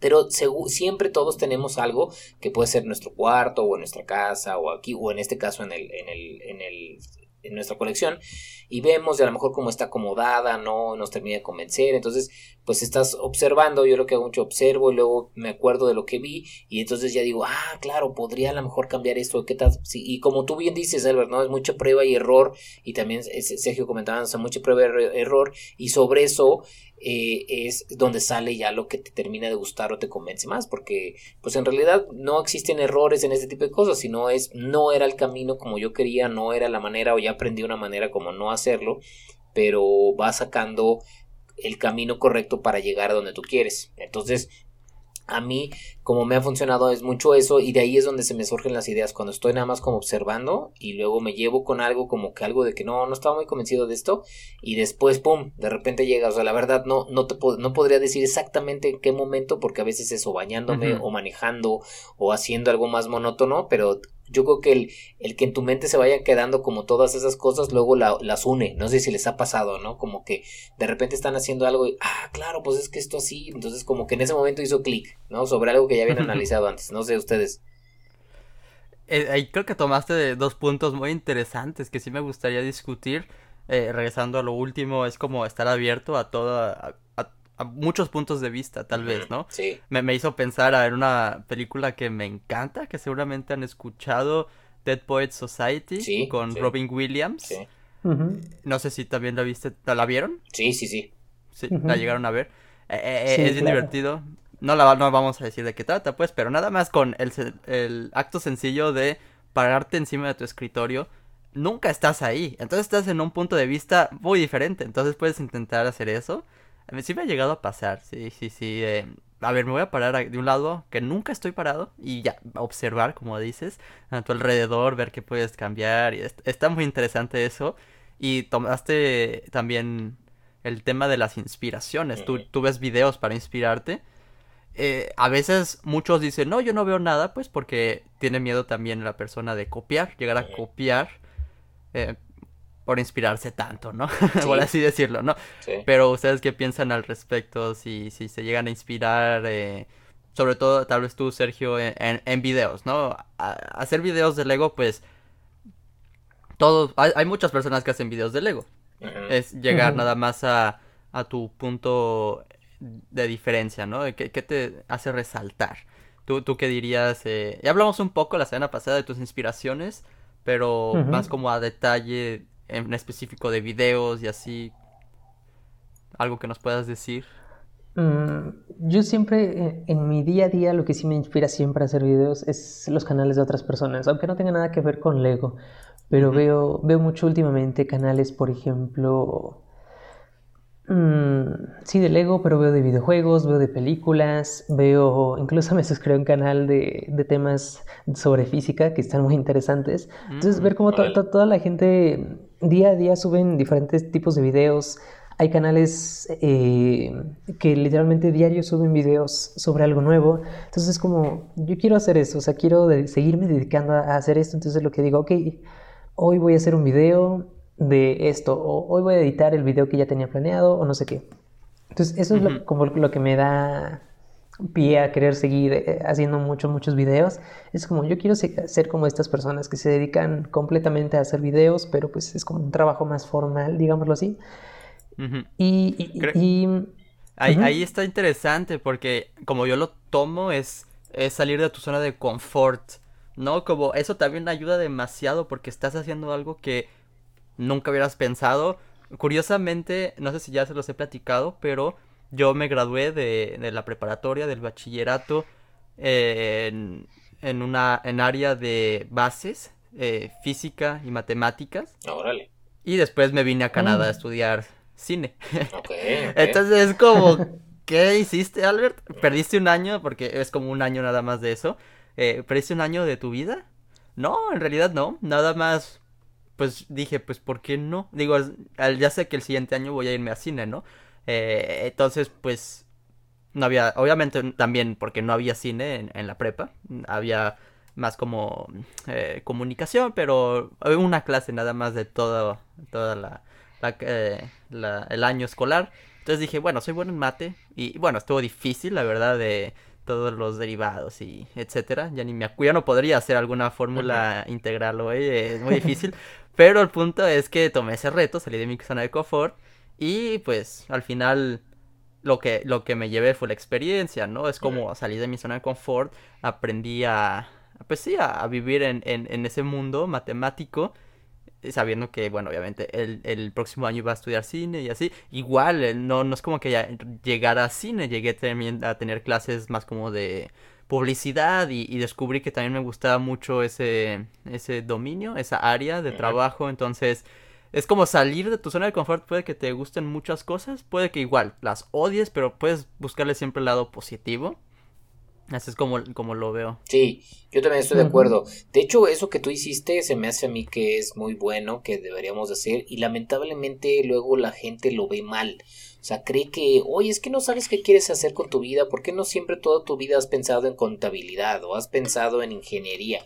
Pero siempre todos tenemos algo que puede ser nuestro cuarto o en nuestra casa o aquí o en este caso en el, en el, en el en nuestra colección y vemos de a lo mejor cómo está acomodada, no nos termina de convencer, entonces pues estás observando, yo lo que hago mucho observo y luego me acuerdo de lo que vi y entonces ya digo, ah, claro, podría a lo mejor cambiar esto, ¿qué tal? Y como tú bien dices, Albert, ¿no? Es mucha prueba y error y también Sergio comentaba, o mucha prueba y error y sobre eso eh, es donde sale ya lo que te termina de gustar o te convence más, porque pues en realidad no existen errores en este tipo de cosas, sino es no era el camino como yo quería, no era la manera o ya aprendí una manera como no hacerlo, pero va sacando el camino correcto para llegar a donde tú quieres. Entonces, a mí, como me ha funcionado, es mucho eso y de ahí es donde se me surgen las ideas, cuando estoy nada más como observando y luego me llevo con algo como que algo de que no, no estaba muy convencido de esto y después, ¡pum!, de repente llega, o sea, la verdad no, no, te no podría decir exactamente en qué momento porque a veces eso, bañándome o manejando o haciendo algo más monótono, pero yo creo que el, el, que en tu mente se vayan quedando como todas esas cosas, luego las une. No sé si les ha pasado, ¿no? Como que de repente están haciendo algo y, ah, claro, pues es que esto así. Entonces, como que en ese momento hizo clic, ¿no? Sobre algo que ya habían analizado antes. No sé, ustedes. Eh, creo que tomaste dos puntos muy interesantes que sí me gustaría discutir. Eh, regresando a lo último, es como estar abierto a toda, a muchos puntos de vista, tal vez, ¿no? Sí. Me, hizo pensar en una película que me encanta, que seguramente han escuchado, Dead Poets Society, con Robin Williams. Sí. No sé si también la viste, ¿la vieron? Sí, sí, sí. Sí, la llegaron a ver. Eh, eh, eh, es bien divertido. No la no vamos a decir de qué trata, pues, pero nada más con el, el acto sencillo de pararte encima de tu escritorio nunca estás ahí. Entonces estás en un punto de vista muy diferente. Entonces puedes intentar hacer eso. A mí sí me ha llegado a pasar, sí, sí, sí. Eh, a ver, me voy a parar de un lado que nunca estoy parado y ya, observar, como dices, a tu alrededor, ver qué puedes cambiar. Y está muy interesante eso. Y tomaste también el tema de las inspiraciones. Tú, tú ves videos para inspirarte. Eh, a veces muchos dicen, no, yo no veo nada, pues porque tiene miedo también la persona de copiar, llegar a copiar. Eh, por inspirarse tanto, ¿no? por así decirlo, ¿no? Pero ustedes qué piensan al respecto, si, si se llegan a inspirar, eh, sobre todo tal vez tú, Sergio, en, en videos, ¿no? hacer videos de Lego, pues, todos, hay, muchas personas que hacen videos de Lego. Es llegar nada más a, a, tu punto de diferencia, ¿no? ¿Qué, qué te hace resaltar? ¿Tú, tú qué dirías? Eh, ya hablamos un poco la semana pasada de tus inspiraciones, pero más como a detalle en específico de videos y así? ¿Algo que nos puedas decir? Mm, yo siempre, en mi día a día, lo que sí me inspira siempre a hacer videos es los canales de otras personas, aunque no tenga nada que ver con Lego. pero veo, veo mucho últimamente canales, por ejemplo, mm, sí de Lego, pero veo de videojuegos, veo de películas, veo, incluso me suscribo a un canal de, de temas sobre física que están muy interesantes. Entonces, ver cómo toda la gente día a día suben diferentes tipos de videos. Hay canales eh, que literalmente diario suben videos sobre algo nuevo. Entonces es como, yo quiero hacer eso, o sea, quiero seguirme dedicando a, hacer esto. Entonces lo que digo, ok, hoy voy a hacer un video de esto, o hoy voy a editar el video que ya tenía planeado, o no sé qué. Entonces eso es como lo que me da pie a querer seguir eh, haciendo muchos, muchos videos. Es como, yo quiero ser como estas personas que se dedican completamente a hacer videos, pero pues es como un trabajo más formal, digámoslo así. Y... ahí, está interesante porque como yo lo tomo es, es salir de tu zona de confort, ¿no? Como eso también ayuda demasiado porque estás haciendo algo que nunca hubieras pensado. Curiosamente, no sé si ya se los he platicado, pero yo me gradué de, de la preparatoria, del bachillerato, en, en, una en área de bases, eh, física y matemáticas. Órale. Y después me vine a Canadá a mm. estudiar cine. Entonces es como, ¿qué hiciste, Albert? ¿Perdiste un año? Porque es como un año nada más de eso. Eh, ¿Perdiste un año de tu vida? No, en realidad no. Nada más, pues dije, pues, ¿por qué no? Digo, ya sé que el siguiente año voy a irme a cine, ¿no? Eh, entonces, pues, no había, obviamente también porque no había cine en, la prepa, había más como eh, comunicación, pero había una clase nada más de todo, toda la, eh, la, el año escolar. Entonces dije, bueno, soy bueno en mate y bueno, estuvo difícil, la verdad, de todos los derivados y etcétera. Ya ni me ya no podría hacer alguna fórmula integral hoy, es muy difícil. pero el punto es que tomé ese reto, salí de mi zona de confort y pues al final lo que, lo que me llevé fue la experiencia, ¿no? Es como salir de mi zona de confort, aprendí a, pues sí, a, vivir en, en, ese mundo matemático, eh, sabiendo que, bueno, obviamente el, el, próximo año iba a estudiar cine y así. Igual, eh, no, no es como que ya llegara a cine, llegué también a tener clases más como de publicidad y, y, descubrí que también me gustaba mucho ese, ese dominio, esa área de trabajo, entonces es como salir de tu zona de confort, puede que te gusten muchas cosas, puede que igual las odies, pero puedes buscarle siempre el lado positivo. Así es como, como lo veo. Sí, yo también estoy de acuerdo. De hecho, eso que tú hiciste se me hace a mí que es muy bueno, que deberíamos hacer, y lamentablemente luego la gente lo ve mal. O sea, cree que, oye, es que no sabes qué quieres hacer con tu vida, ¿por qué no siempre toda tu vida has pensado en contabilidad o has pensado en ingeniería?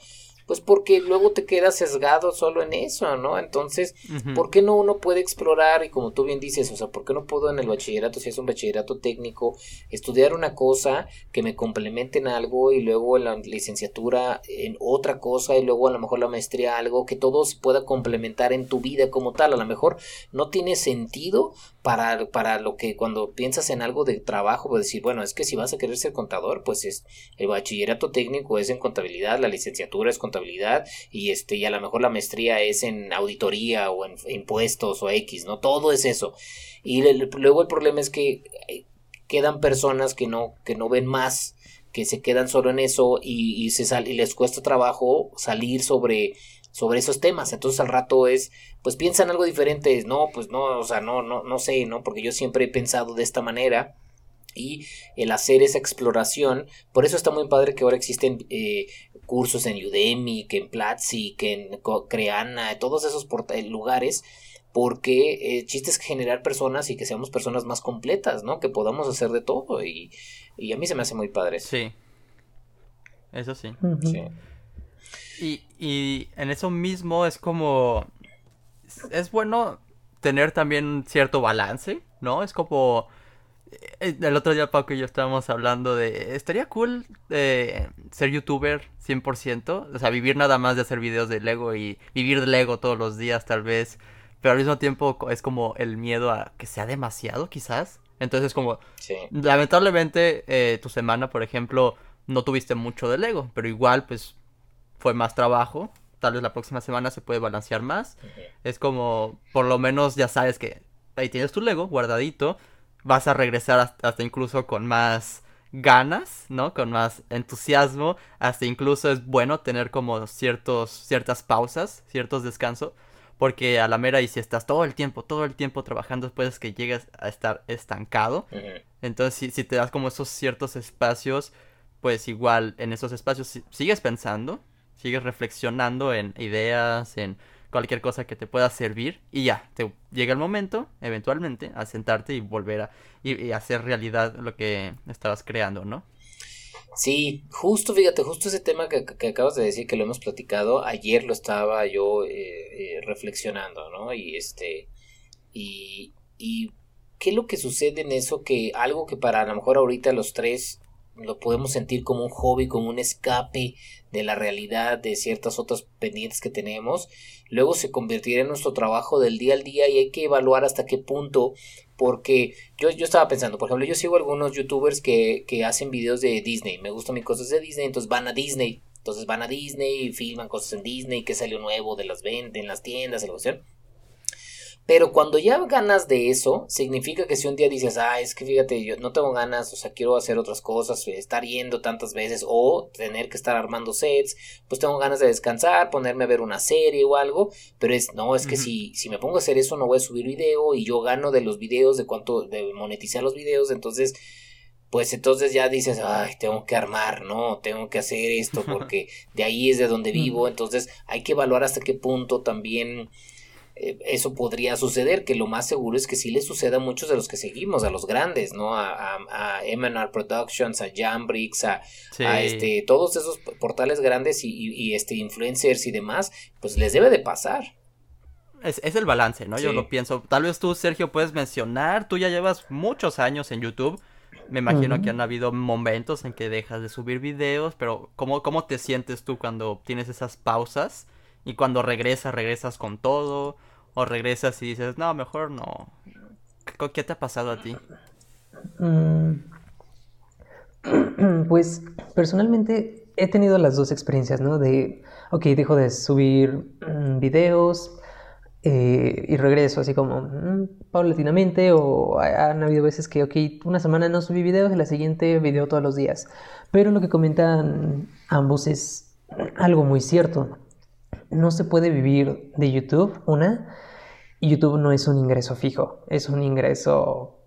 Pues porque luego te quedas sesgado solo en eso, ¿no? Entonces, ¿por qué no uno puede explorar y como tú bien dices, o sea, ¿por qué no puedo en el bachillerato, si es un bachillerato técnico, estudiar una cosa que me complemente en algo y luego en la licenciatura en otra cosa y luego a lo mejor la maestría algo que todo se pueda complementar en tu vida como tal? A lo mejor no tiene sentido para, para lo que cuando piensas en algo de trabajo, pues decir, bueno, es que si vas a querer ser contador, pues es el bachillerato técnico es en contabilidad, la licenciatura es contabilidad y este y a lo mejor la maestría es en auditoría o en impuestos o X, ¿no? Todo es eso. Y luego el problema es que eh, quedan personas que no que no ven más, que se quedan solo en eso y, y se sal, y les cuesta trabajo salir sobre sobre esos temas. Entonces al rato es, pues piensan algo diferente, no, pues no, o sea, no, no, no sé, ¿no? Porque yo siempre he pensado de esta manera y el hacer esa exploración, por eso está muy padre que ahora existen eh, cursos en Udemy, que en Platzi, que en Creana, todos esos lugares, porque el eh, chiste es generar personas y que seamos personas más completas, ¿no? Que podamos hacer de todo y, y a mí se me hace muy padre. Sí. Eso sí. sí. Y, y en eso mismo es como... Es bueno tener también cierto balance, ¿no? Es como eh, el otro día Paco y yo estábamos hablando de... Estaría cool eh, ser youtuber 100%. O sea, vivir nada más de hacer videos de Lego y vivir de Lego todos los días tal vez. Pero al mismo tiempo es como el miedo a que sea demasiado quizás. Entonces como... Lamentablemente eh, tu semana, por ejemplo, no tuviste mucho de Lego. Pero igual pues fue más trabajo. Tal vez la próxima semana se puede balancear más. Es como, por lo menos ya sabes que ahí tienes tu Lego guardadito vas a regresar hasta, incluso con más ganas, ¿no? Con más entusiasmo, hasta incluso es bueno tener como ciertos, ciertas pausas, ciertos descansos, porque a la mera y si estás todo el tiempo, todo el tiempo trabajando, puedes que llegues a estar estancado. Entonces, si, si, te das como esos ciertos espacios, pues igual en esos espacios sigues pensando, sigues reflexionando en ideas, en cualquier cosa que te pueda servir y ya, te llega el momento, eventualmente, a sentarte y volver a y, hacer realidad lo que estabas creando, ¿no? Sí, justo, fíjate, justo ese tema que, acabas de decir, que lo hemos platicado, ayer lo estaba yo eh, eh, reflexionando, ¿no? Y este, y, y, ¿qué es lo que sucede en eso? Que algo que para a lo mejor ahorita los tres lo podemos sentir como un hobby, como un escape de la realidad, de ciertas otras pendientes que tenemos, luego se convertirá en nuestro trabajo del día al día y hay que evaluar hasta qué punto, porque yo, yo estaba pensando, por ejemplo, yo sigo algunos youtubers que, que hacen videos de Disney, me gustan mis cosas de Disney, entonces van a Disney, entonces van a Disney y filman cosas en Disney, que salió nuevo de las ventas, en las tiendas, la cuestión. Pero cuando ya ganas de eso, significa que si un día dices, ah, es que fíjate, yo no tengo ganas, o sea, quiero hacer otras cosas, estar yendo tantas veces o tener que estar armando sets, pues tengo ganas de descansar, ponerme a ver una serie o algo, pero es, no, es que si, si me pongo a hacer eso no voy a subir video y yo gano de los videos, de cuánto, de monetizar los videos, entonces pues entonces ya dices, ay, tengo que armar, ¿no? Tengo que hacer esto porque de ahí es de donde vivo, entonces hay que evaluar hasta qué punto también eh, eso podría suceder, que lo más seguro es que sí le suceda a muchos de los que seguimos, a los grandes, ¿no? A, a, a Productions, a Jambrix, a, a, este, todos esos portales grandes y, este, influencers y demás, pues les debe de pasar. Es, es el balance, ¿no? Yo lo pienso. Tal vez tú, Sergio, puedes mencionar, tú ya llevas muchos años en YouTube. Me imagino que han habido momentos en que dejas de subir videos, pero ¿cómo, ¿cómo te sientes tú cuando tienes esas pausas? Y cuando regresas, regresas con todo o regresas y dices, no, mejor no. ¿Qué te ha pasado a ti? Mm. Pues personalmente he tenido las dos experiencias, ¿no? De, ok, dejo de subir mm, videos eh, y regreso así como mm, paulatinamente o han habido veces que, ok, una semana no subí videos y la siguiente video todos los días. Pero lo que comentan ambos es algo muy cierto no se puede vivir de YouTube, una, YouTube no es un ingreso fijo, es un ingreso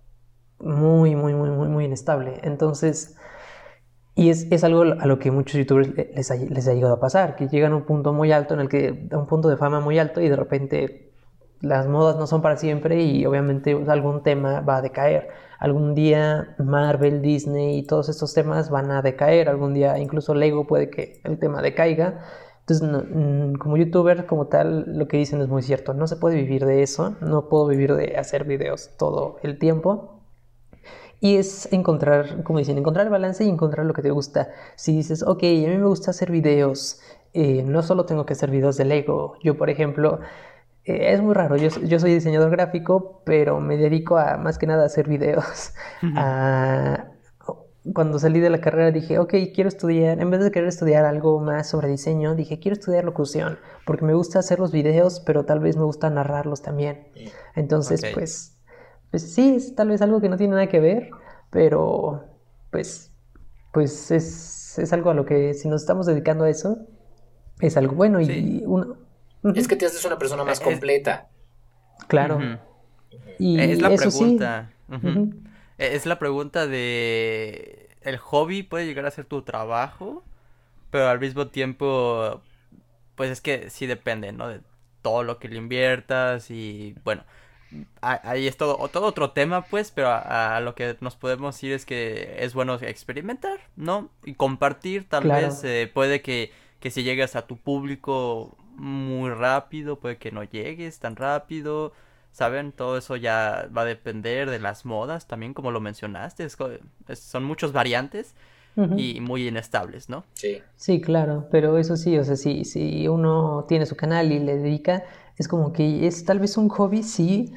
muy, muy, muy, muy, muy inestable. Entonces, y es, algo a lo que muchos youtubers les ha, les ha, llegado a pasar, que llegan a un punto muy alto, en el que, a un punto de fama muy alto y de repente las modas no son para siempre y obviamente algún tema va a decaer. Algún día Marvel, Disney y todos estos temas van a decaer, algún día incluso Lego puede que el tema decaiga entonces, mm, como youtuber, como tal, lo que dicen es muy cierto. No se puede vivir de eso. No puedo vivir de hacer videos todo el tiempo. Y es encontrar, como dicen, encontrar el balance y encontrar lo que te gusta. Si dices, ok, a mí me gusta hacer videos, eh, no solo tengo que hacer videos de Lego. Yo, por ejemplo, eh, es muy raro. Yo, yo, soy diseñador gráfico, pero me dedico a más que nada a hacer videos, a, cuando salí de la carrera dije, ok, quiero estudiar, en vez de querer estudiar algo más sobre diseño, dije, quiero estudiar locución, porque me gusta hacer los videos, pero tal vez me gusta narrarlos también. Entonces, pues, pues sí, es tal vez algo que no tiene nada que ver, pero pues, pues es, es algo a lo que si nos estamos dedicando a eso, es algo bueno y uno... Es que te haces una persona más completa. Claro. Y es la pregunta. E-, es la pregunta de... ¿El hobby puede llegar a ser tu trabajo? Pero al mismo tiempo, pues es que sí depende, ¿no? De todo lo que le inviertas y bueno, ahí es todo, todo otro tema, pues, pero a, lo que nos podemos ir es que es bueno experimentar, ¿no? Y compartir, tal vez, eh, puede que, que si llegas a tu público muy rápido, puede que no llegues tan rápido, ¿saben? Todo eso ya va a depender de las modas también, como lo mencionaste, son muchos variantes y muy inestables, ¿no? Sí. Sí, claro, pero eso sí, o sea, si, si uno tiene su canal y le dedica, es como que es tal vez un hobby, sí,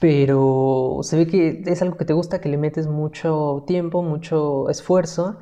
pero se ve que es algo que te gusta, que le metes mucho tiempo, mucho esfuerzo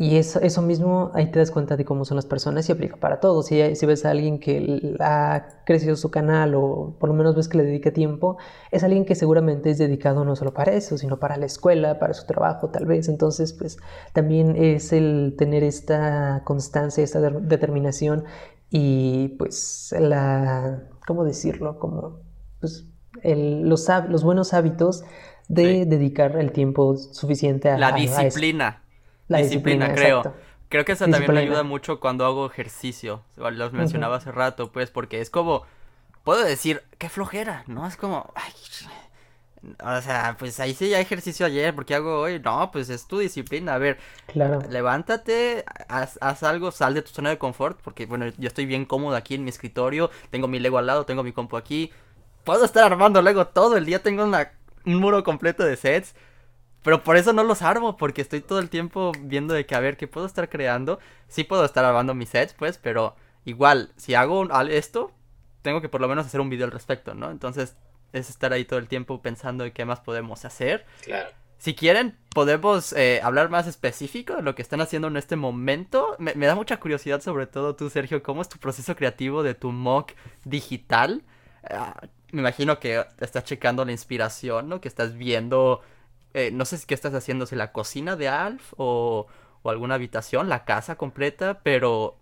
y eso, eso mismo, ahí te das cuenta de cómo son las personas y aplica para todo. Si, si ves a alguien que ha crecido su canal o por lo menos ves que le dedica tiempo, es alguien que seguramente es dedicado no solo para eso, sino para la escuela, para su trabajo tal vez. Entonces, pues también es el tener esta constancia, esta determinación y pues la, ¿cómo decirlo? Como pues el, los, los buenos hábitos de dedicar el tiempo suficiente a la disciplina. La disciplina, creo. Creo que eso también me ayuda mucho cuando hago ejercicio. Los mencionaba hace rato, pues, porque es como, puedo decir, qué flojera, ¿no? Es como, ay, o sea, pues ahí sí ya ejercicio ayer, porque hago hoy? No, pues es tu disciplina. A ver, claro. levántate, haz, haz, algo, sal de tu zona de confort, porque bueno, yo estoy bien cómodo aquí en mi escritorio, tengo mi Lego al lado, tengo mi compu aquí. Puedo estar armando Lego todo el día, tengo una, un muro completo de sets. Pero por eso no los armo, porque estoy todo el tiempo viendo de que a ver qué puedo estar creando. Sí puedo estar armando mis sets, pues, pero igual, si hago esto, tengo que por lo menos hacer un video al respecto, ¿no? Entonces, es estar ahí todo el tiempo pensando de qué más podemos hacer. Claro. Si quieren, podemos eh, hablar más específico de lo que están haciendo en este momento. Me, me, da mucha curiosidad, sobre todo tú, Sergio, cómo es tu proceso creativo de tu mock digital. Ah, me imagino que estás checando la inspiración, ¿no? Que estás viendo eh, no sé qué estás haciendo, si la cocina de Alf o, alguna habitación, la casa completa, pero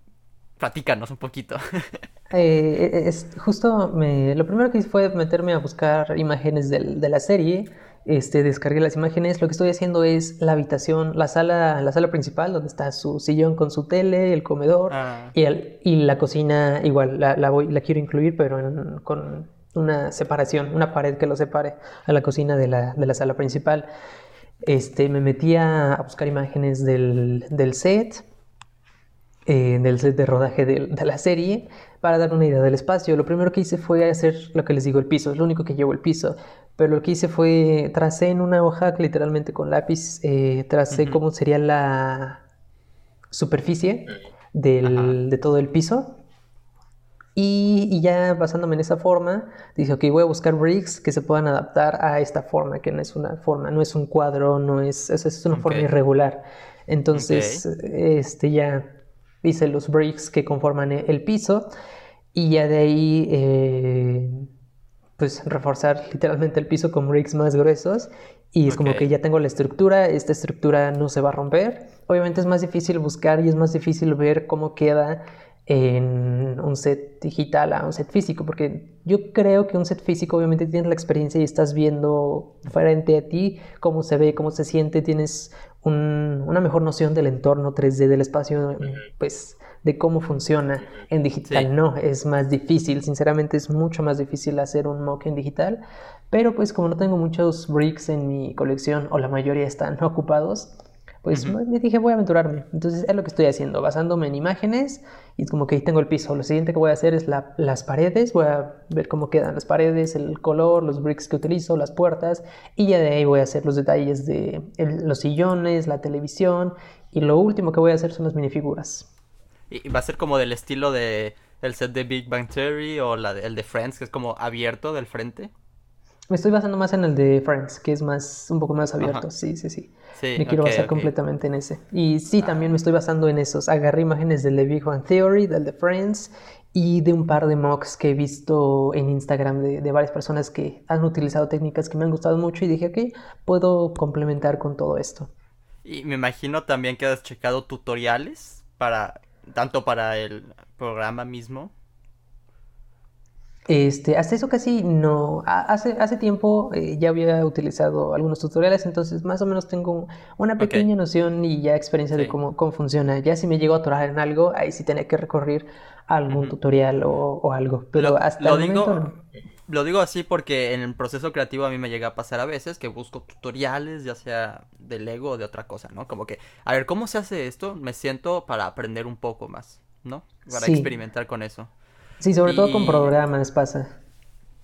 platícanos un poquito. Eh, es, justo me, lo primero que hice fue meterme a buscar imágenes de la serie. Este, descargué las imágenes. Lo que estoy haciendo es la habitación, la sala, la sala principal, donde está su sillón con su tele, el comedor ah. y, el, y, la cocina. Igual la, voy, la quiero incluir, pero con una separación, una pared que lo separe a la cocina de la, de la sala principal. Este, me metí a buscar imágenes del, del set, eh, del set de rodaje de, de, la serie, para dar una idea del espacio. Lo primero que hice fue hacer lo que les digo, el piso, es lo único que llevo el piso. Pero lo que hice fue, tracé en una hoja, literalmente con lápiz, eh, tracé cómo sería la superficie del, de todo el piso y, ya basándome en esa forma, dije, ok, voy a buscar bricks que se puedan adaptar a esta forma, que no es una forma, no es un cuadro, no es, es, una forma irregular. Entonces, este, ya hice los bricks que conforman e, el piso y ya de ahí, eh, pues reforzar literalmente el piso con bricks más gruesos y es como que ya tengo la estructura, esta estructura no se va a romper. Obviamente es más difícil buscar y es más difícil ver cómo queda en un set digital a un set físico, porque yo creo que un set físico obviamente tienes la experiencia y estás viendo frente a ti cómo se ve, cómo se siente, tienes una mejor noción del entorno 3D, del espacio, pues de cómo funciona en digital. No, es más difícil, sinceramente es mucho más difícil hacer un mock en digital, pero pues como no tengo muchos bricks en mi colección o la mayoría están ocupados, pues me dije, voy a aventurarme. Entonces es lo que estoy haciendo, basándome en imágenes y es como que ahí tengo el piso. Lo siguiente que voy a hacer es las paredes, voy a ver cómo quedan las paredes, el color, los bricks que utilizo, las puertas y ya de ahí voy a hacer los detalles de los sillones, la televisión y lo último que voy a hacer son las minifiguras. ¿Y va a ser como del estilo de el set de Big Bang Theory o la el de Friends, que es como abierto del frente? Me estoy basando más en el de Friends, que es más un poco más abierto, sí, sí, sí. me quiero basar completamente en ese. Y sí, ah. también me estoy basando en esos. Agarré imágenes del de Big Bang Theory, del de Friends y de un par de mocks que he visto en Instagram de, de, varias personas que han utilizado técnicas que me han gustado mucho y dije, ok, puedo complementar con todo esto. Y me imagino también que has checado tutoriales para tanto para el programa mismo este, hasta eso casi no. Hace, hace tiempo eh, ya había utilizado algunos tutoriales, entonces más o menos tengo una pequeña noción y ya experiencia de cómo, cómo funciona. Ya si me llego a atorar en algo, ahí sí tenía que recurrir a algún tutorial o, algo. Pero lo, hasta el digo, momento Lo digo así porque en el proceso creativo a mí me llega a pasar a veces que busco tutoriales, ya sea de Lego o de otra cosa, ¿no? Como que, a ver, ¿cómo se hace esto? Me siento para aprender un poco más, ¿no? Para experimentar con eso. Sí, sobre todo con programas pasa.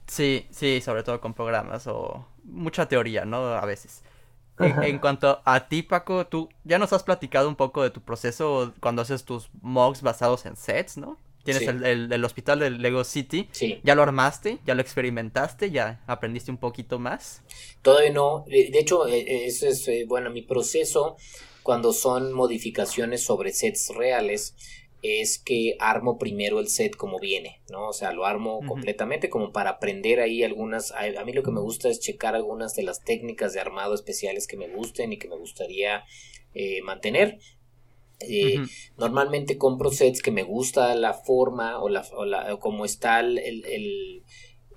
Sí, sí, sobre todo con programas o mucha teoría, ¿no? A veces. En, cuanto a ti, Paco, tú ya nos has platicado un poco de tu proceso cuando haces tus mocks basados en sets, ¿no? Tienes el, hospital del Lego City. Sí. ¿Ya lo armaste? ¿Ya lo experimentaste? ¿Ya aprendiste un poquito más? Todavía no. De, hecho, e, e, eso es, eh, bueno, mi proceso cuando son modificaciones sobre sets reales es que armo primero el set como viene, ¿no? O sea, lo armo completamente como para aprender ahí algunas, a, mí lo que me gusta es checar algunas de las técnicas de armado especiales que me gusten y que me gustaría eh, mantener. Eh, normalmente compro sets que me gusta la forma o, la, o, como está el,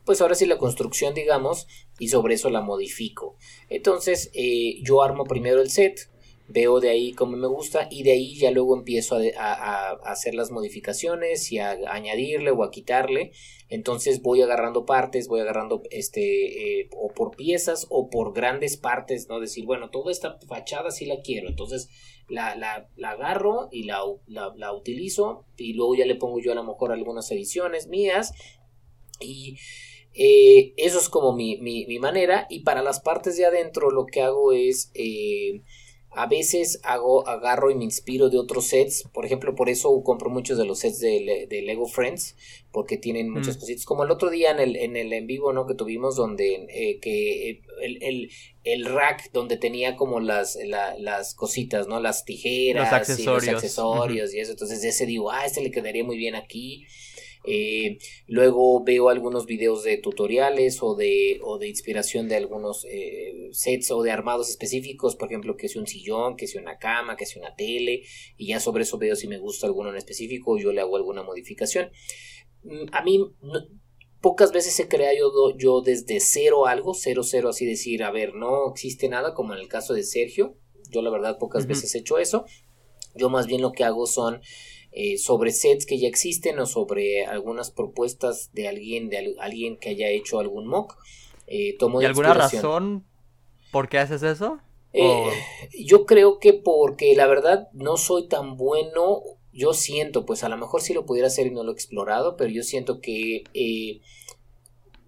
pues ahora sí la construcción digamos y sobre eso la modifico. Entonces eh, yo armo primero el set, veo de ahí cómo me gusta y de ahí ya luego empiezo a, hacer las modificaciones y a, añadirle o a quitarle. Entonces voy agarrando partes voy agarrando este eh, o por piezas o por grandes partes no decir bueno toda esta fachada sí la quiero entonces la, la, la agarro y la, la, utilizo y luego ya le pongo yo a lo mejor algunas ediciones mías. Y eh, eso es como mi, mi, mi, manera. Y para las partes de adentro lo que hago es eh, a veces hago, agarro y me inspiro de otros sets. Por ejemplo, por eso compro muchos de los sets de, Lego Friends. Porque tienen muchas mm. cositas. Como el otro día en el en, el en vivo, ¿no? Que tuvimos donde eh, que eh, el, el, el, rack donde tenía como las, las cositas, ¿no? Las tijeras los accesorios. y los accesorios y eso. Entonces ese digo, ah, este le quedaría muy bien aquí. Eh, luego veo algunos videos de tutoriales o de, o de inspiración de algunos eh, sets o de armados específicos, por ejemplo, que sea un sillón, que sea una cama, que sea una tele, y ya sobre eso veo si me gusta alguno en específico, yo le hago alguna modificación. Mm, a mí pocas veces he creado yo, desde cero algo, cero, cero, así decir, a ver, no existe nada, como en el caso de Sergio. Yo la verdad pocas veces he hecho eso. Yo más bien lo que hago son eh, sobre sets que ya existen o sobre algunas propuestas de alguien, de alguien que haya hecho algún mock. Eh, tomo ¿Y alguna razón por qué haces eso? Eh, yo creo que porque la verdad no soy tan bueno, yo siento, pues a lo mejor sí lo pudiera hacer y no lo he explorado, pero yo siento que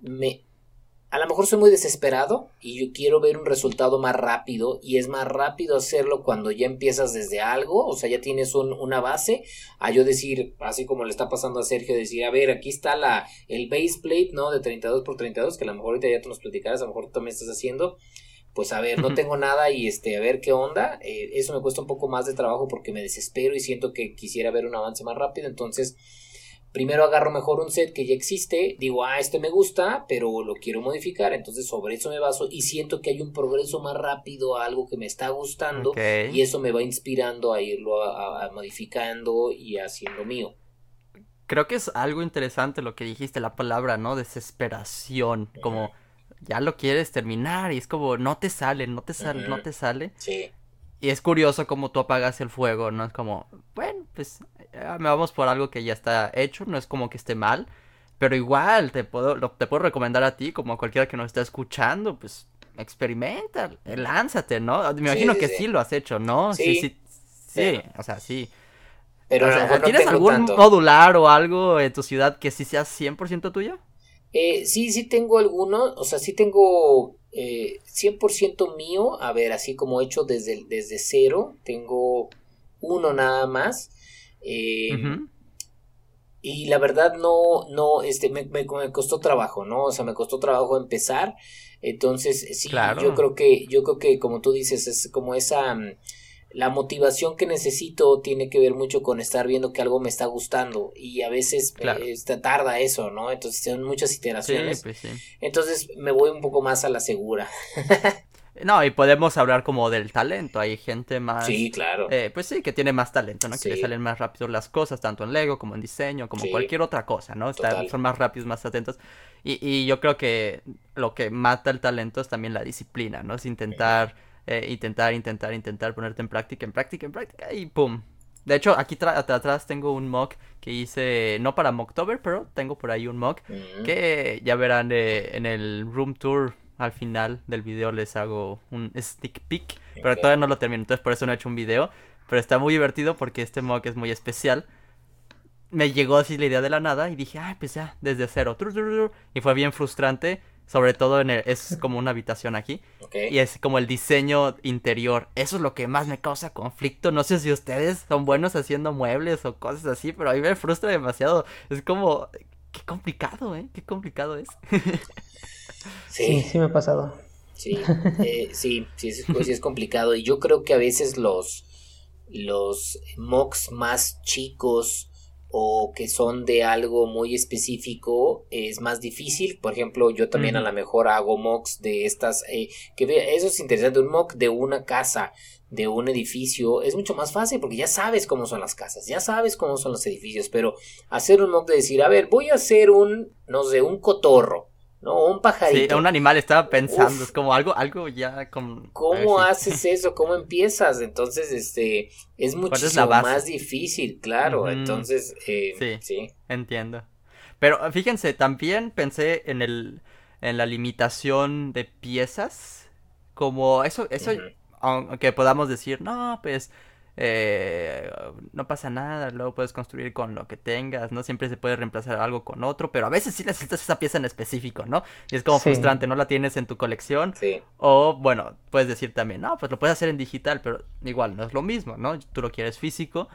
me, a lo mejor soy muy desesperado y yo quiero ver un resultado más rápido y es más rápido hacerlo cuando ya empiezas desde algo, o sea, ya tienes una base, a yo decir, así como le está pasando a Sergio, decir, a ver, aquí está la, el base plate, ¿no? De 32 por 32, que a lo mejor ahorita ya te nos platicarás, a lo mejor tú también estás haciendo, pues a ver, no tengo nada y este, a ver qué onda, eh, eso me cuesta un poco más de trabajo porque me desespero y siento que quisiera ver un avance más rápido, entonces primero agarro mejor un set que ya existe, digo, ah, este me gusta, pero lo quiero modificar, entonces sobre eso me baso y siento que hay un progreso más rápido a algo que me está gustando y eso me va inspirando a irlo a, modificando y haciendo mío. Creo que es algo interesante lo que dijiste, la palabra, ¿no? Desesperación, como ya lo quieres terminar y es como no te sale, no te sale, no te sale. Sí. Y es curioso cómo tú apagas el fuego, ¿no? Es como, bueno, pues me vamos por algo que ya está hecho, no es como que esté mal, pero igual te puedo, te puedo recomendar a ti, como a cualquiera que nos está escuchando, pues experimenta, lánzate, ¿no? Me imagino que sí. lo has hecho, ¿no? Sí, sí, sí, o sea, sí. Pero, ¿tienes algún modular o algo en tu ciudad que sí sea 100% tuyo? Eh, sí, sí tengo alguno, o sea, sí tengo eh, 100% mío, a ver, así como hecho desde, desde cero, tengo uno nada más. Eh, y la verdad no, no, este, me, me, costó trabajo, ¿no? O sea, me costó trabajo empezar. Entonces, sí, yo creo que, yo creo que como tú dices, es como esa la motivación que necesito tiene que ver mucho con estar viendo que algo me está gustando y a veces eh, tarda eso, ¿no? Entonces son muchas iteraciones. Pues Entonces me voy un poco más a la segura. no, y podemos hablar como del talento. Hay gente más. Sí, claro. Eh, pues sí, que tiene más talento, ¿no? Que le salen más rápido las cosas, tanto en Lego como en diseño, como cualquier otra cosa, ¿no? son más rápidos, más atentos. Y, y yo creo que lo que mata el talento es también la disciplina, ¿no? Es intentar. Eh, intentar, intentar, intentar ponerte en práctica, en práctica, en práctica y ¡pum! De hecho, aquí atrás tengo un mock que hice, no para Mocktober, pero tengo por ahí un mock mm. que ya verán eh, en el room tour al final del video les hago un stick peek, pero todavía no lo termino, entonces por eso no he hecho un video, pero está muy divertido porque este mock es muy especial. Me llegó así la idea de la nada y dije, ay, pues ya, desde cero. Y fue bien frustrante sobre todo en el, es como una habitación aquí. Y es como el diseño interior. Eso es lo que más me causa conflicto. No sé si ustedes son buenos haciendo muebles o cosas así, pero a mí me frustra demasiado. Es como, qué complicado, ¿eh? Qué complicado es. sí, sí, me ha pasado. Sí, eh, sí, sí, es, pues, sí es complicado. Y yo creo que a veces los los mocks más chicos o que son de algo muy específico es más difícil. Por ejemplo, yo también a lo mejor hago mocks de estas, eh, que eso es interesante, un mock de una casa, de un edificio, es mucho más fácil porque ya sabes cómo son las casas, ya sabes cómo son los edificios, pero hacer un mock de decir, a ver, voy a hacer un, no sé, un cotorro no, un pajarito. Sí, un animal estaba pensando, es como algo, algo ya con... ¿Cómo haces eso? ¿Cómo empiezas? Entonces, este, es muchísimo más difícil, claro, entonces, eh, sí, Entiendo. Pero fíjense, también pensé en el, en la limitación de piezas, como eso, eso, aunque podamos decir, no, pues eh, no pasa nada, luego puedes construir con lo que tengas, ¿no? Siempre se puede reemplazar algo con otro, pero a veces sí necesitas esa pieza en específico, ¿no? Y es como frustrante, no la tienes en tu colección. Sí. O, bueno, puedes decir también, no, pues lo puedes hacer en digital, pero igual no es lo mismo, ¿no? Tú lo quieres físico.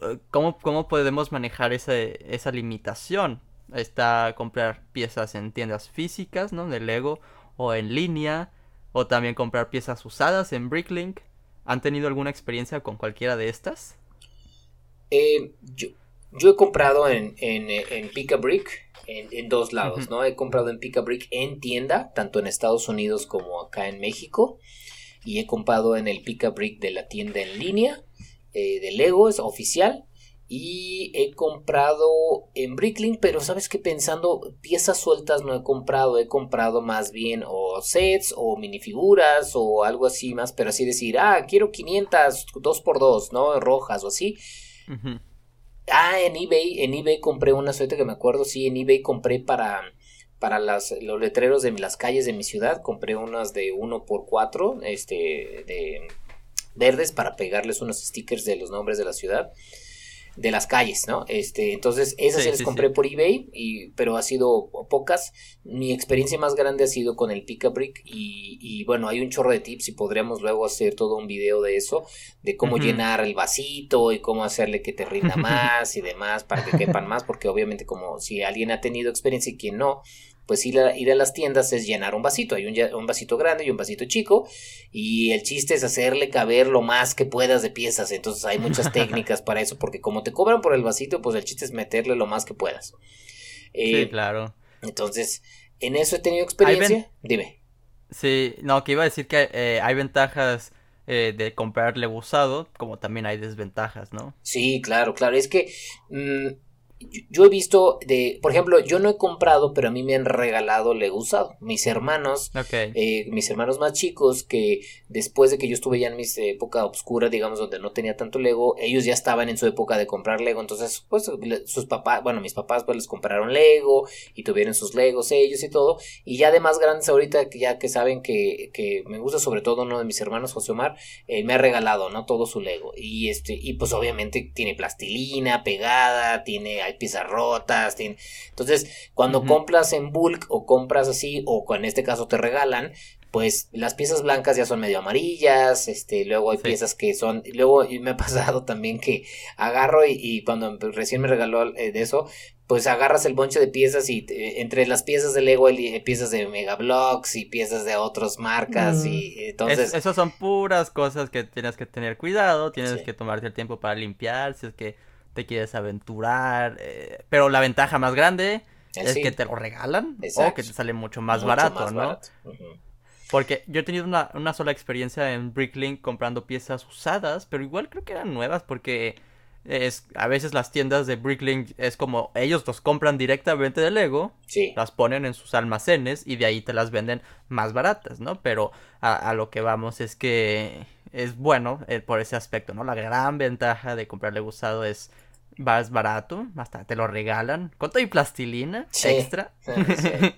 Eh, ¿Cómo, cómo podemos manejar esa, esa limitación? Está comprar piezas en tiendas físicas, ¿no? De Lego o en línea, o también comprar piezas usadas en Bricklink ¿Han tenido alguna experiencia con cualquiera de estas? Eh, yo, yo, he comprado en, en, en Pick Brick en, dos lados, ¿no? He comprado en Pick Brick en tienda, tanto en Estados Unidos como acá en México. Y he comprado en el Pick Brick de la tienda en línea eh, de Lego, es oficial y he comprado en Bricklink, pero sabes que pensando piezas sueltas no he comprado, he comprado más bien o sets o minifiguras o algo así más, pero así decir, ah, quiero 500, 2x2, ¿no? Rojas o así. Ah, en eBay, en eBay compré una suerte que me acuerdo, sí, en eBay compré para para las, los letreros de las calles de mi ciudad, compré unas de 1x4, este, de verdes para pegarles unos stickers de los nombres de la ciudad de las calles, ¿no? Este, entonces, esas sí, las compré por eBay, y, pero ha sido pocas. Mi experiencia más grande ha sido con el Pick Brick y, y, bueno, hay un chorro de tips y podríamos luego hacer todo un video de eso, de cómo llenar el vasito y cómo hacerle que te rinda más y demás para que quepan más, porque obviamente como si alguien ha tenido experiencia y quien no, pues ir a, ir a las tiendas es llenar un vasito. Hay un, un, vasito grande y un vasito chico. Y el chiste es hacerle caber lo más que puedas de piezas. Entonces hay muchas técnicas para eso. Porque como te cobran por el vasito, pues el chiste es meterle lo más que puedas. sí, eh, claro. Entonces, en eso he tenido experiencia. Dime. Sí, no, que iba a decir que eh, hay ventajas eh, de comprarle usado, como también hay desventajas, ¿no? Sí, claro, claro. Es que mm, yo he visto de, por ejemplo, yo no he comprado, pero a mí me han regalado Lego usado. Mis hermanos, eh, mis hermanos más chicos, que después de que yo estuve ya en mi época oscura, digamos, donde no tenía tanto Lego, ellos ya estaban en su época de comprar Lego. Entonces, pues, sus papás, bueno, mis papás, pues les compraron Lego y tuvieron sus Legos ellos y todo. Y ya de más grandes ahorita, ya que saben que, que me gusta sobre todo uno de mis hermanos, José Omar, eh, me ha regalado, ¿no? Todo su Lego. Y este, y pues obviamente tiene plastilina pegada, tiene piezas rotas. Entonces, cuando compras en bulk o compras así, o en este caso te regalan, pues las piezas blancas ya son medio amarillas, este, luego hay piezas que son, luego me ha pasado también que agarro y, cuando recién me regaló eh, de eso, pues agarras el bonche de piezas y eh, entre las piezas de Lego hay piezas de Megablocks y piezas de otras marcas y mm. entonces... esas son puras cosas que tienes que tener cuidado, tienes que tomarte el tiempo para limpiar, si es que te quieres aventurar, eh, pero la ventaja más grande eh, es que te lo regalan o que te sale mucho más barato, ¿no? Porque yo he tenido una, una, sola experiencia en Bricklink comprando piezas usadas, pero igual creo que eran nuevas porque es a veces las tiendas de Bricklink es como ellos los compran directamente de Lego, las ponen en sus almacenes y de ahí te las venden más baratas, ¿no? Pero a, a lo que vamos es que es bueno eh, por ese aspecto, ¿no? La gran ventaja de comprarle usado es más barato, hasta te lo regalan, con todo y plastilina extra.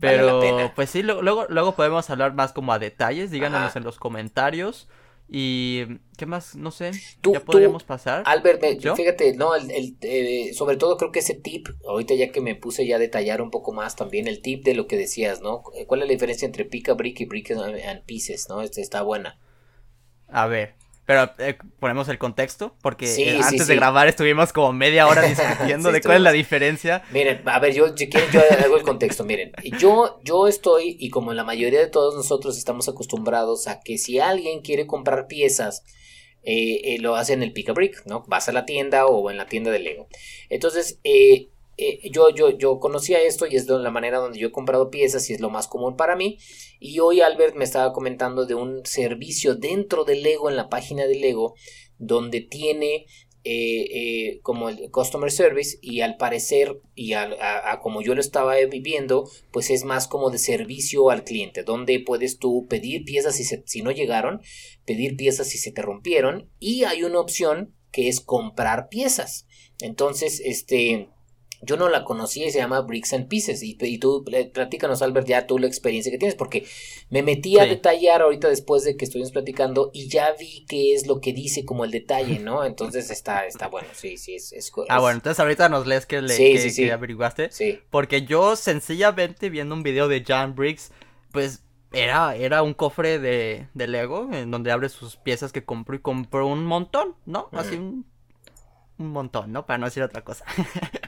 Pero pues sí, luego, luego podemos hablar más como a detalles, díganos en los comentarios. Y qué más, no sé, ya podríamos pasar. Albert, fíjate, no, el, eh, sobre todo creo que ese tip, ahorita ya que me puse ya a detallar un poco más también el tip de lo que decías, ¿no? ¿Cuál es la diferencia entre pica brick y brick and pieces, ¿no? Este está buena. A ver, pero eh, ponemos el contexto, porque eh, antes de grabar estuvimos como media hora discutiendo de cuál es la diferencia. Miren, a ver, yo, yo quiero, yo hago el contexto, miren. Yo, yo estoy, y como la mayoría de todos nosotros estamos acostumbrados a que si alguien quiere comprar piezas, eh, lo hacen en el Pick a Brick, ¿no? Vas a la tienda o en la tienda de Lego. Entonces, yo, yo, yo conocía esto y es la manera donde yo he comprado piezas y es lo más común para mí. Y hoy Albert me estaba comentando de un servicio dentro de Lego, en la página de Lego, donde tiene eh, eh, como el customer service y al parecer y a, como yo lo estaba viviendo pues es más como de servicio al cliente donde puedes tú pedir piezas si, si no llegaron pedir piezas si se te rompieron y hay una opción que es comprar piezas entonces este yo no la conocía y se llama Bricks and Pieces. Y, y tú, platícanos, Albert, ya tú la experiencia que tienes, porque me metí a detallar ahorita después de que estuvimos platicando y ya vi qué es lo que dice como el detalle, ¿no? Entonces está, está bueno, sí, sí, es. es ah, bueno, entonces ahorita nos lees que, le, que, averiguaste. Sí. Porque yo sencillamente viendo un video de John Briggs, pues era, era un cofre de, de Lego en donde abre sus piezas que compró y compró un montón, ¿no? Así un un montón, ¿no? Para no decir otra cosa.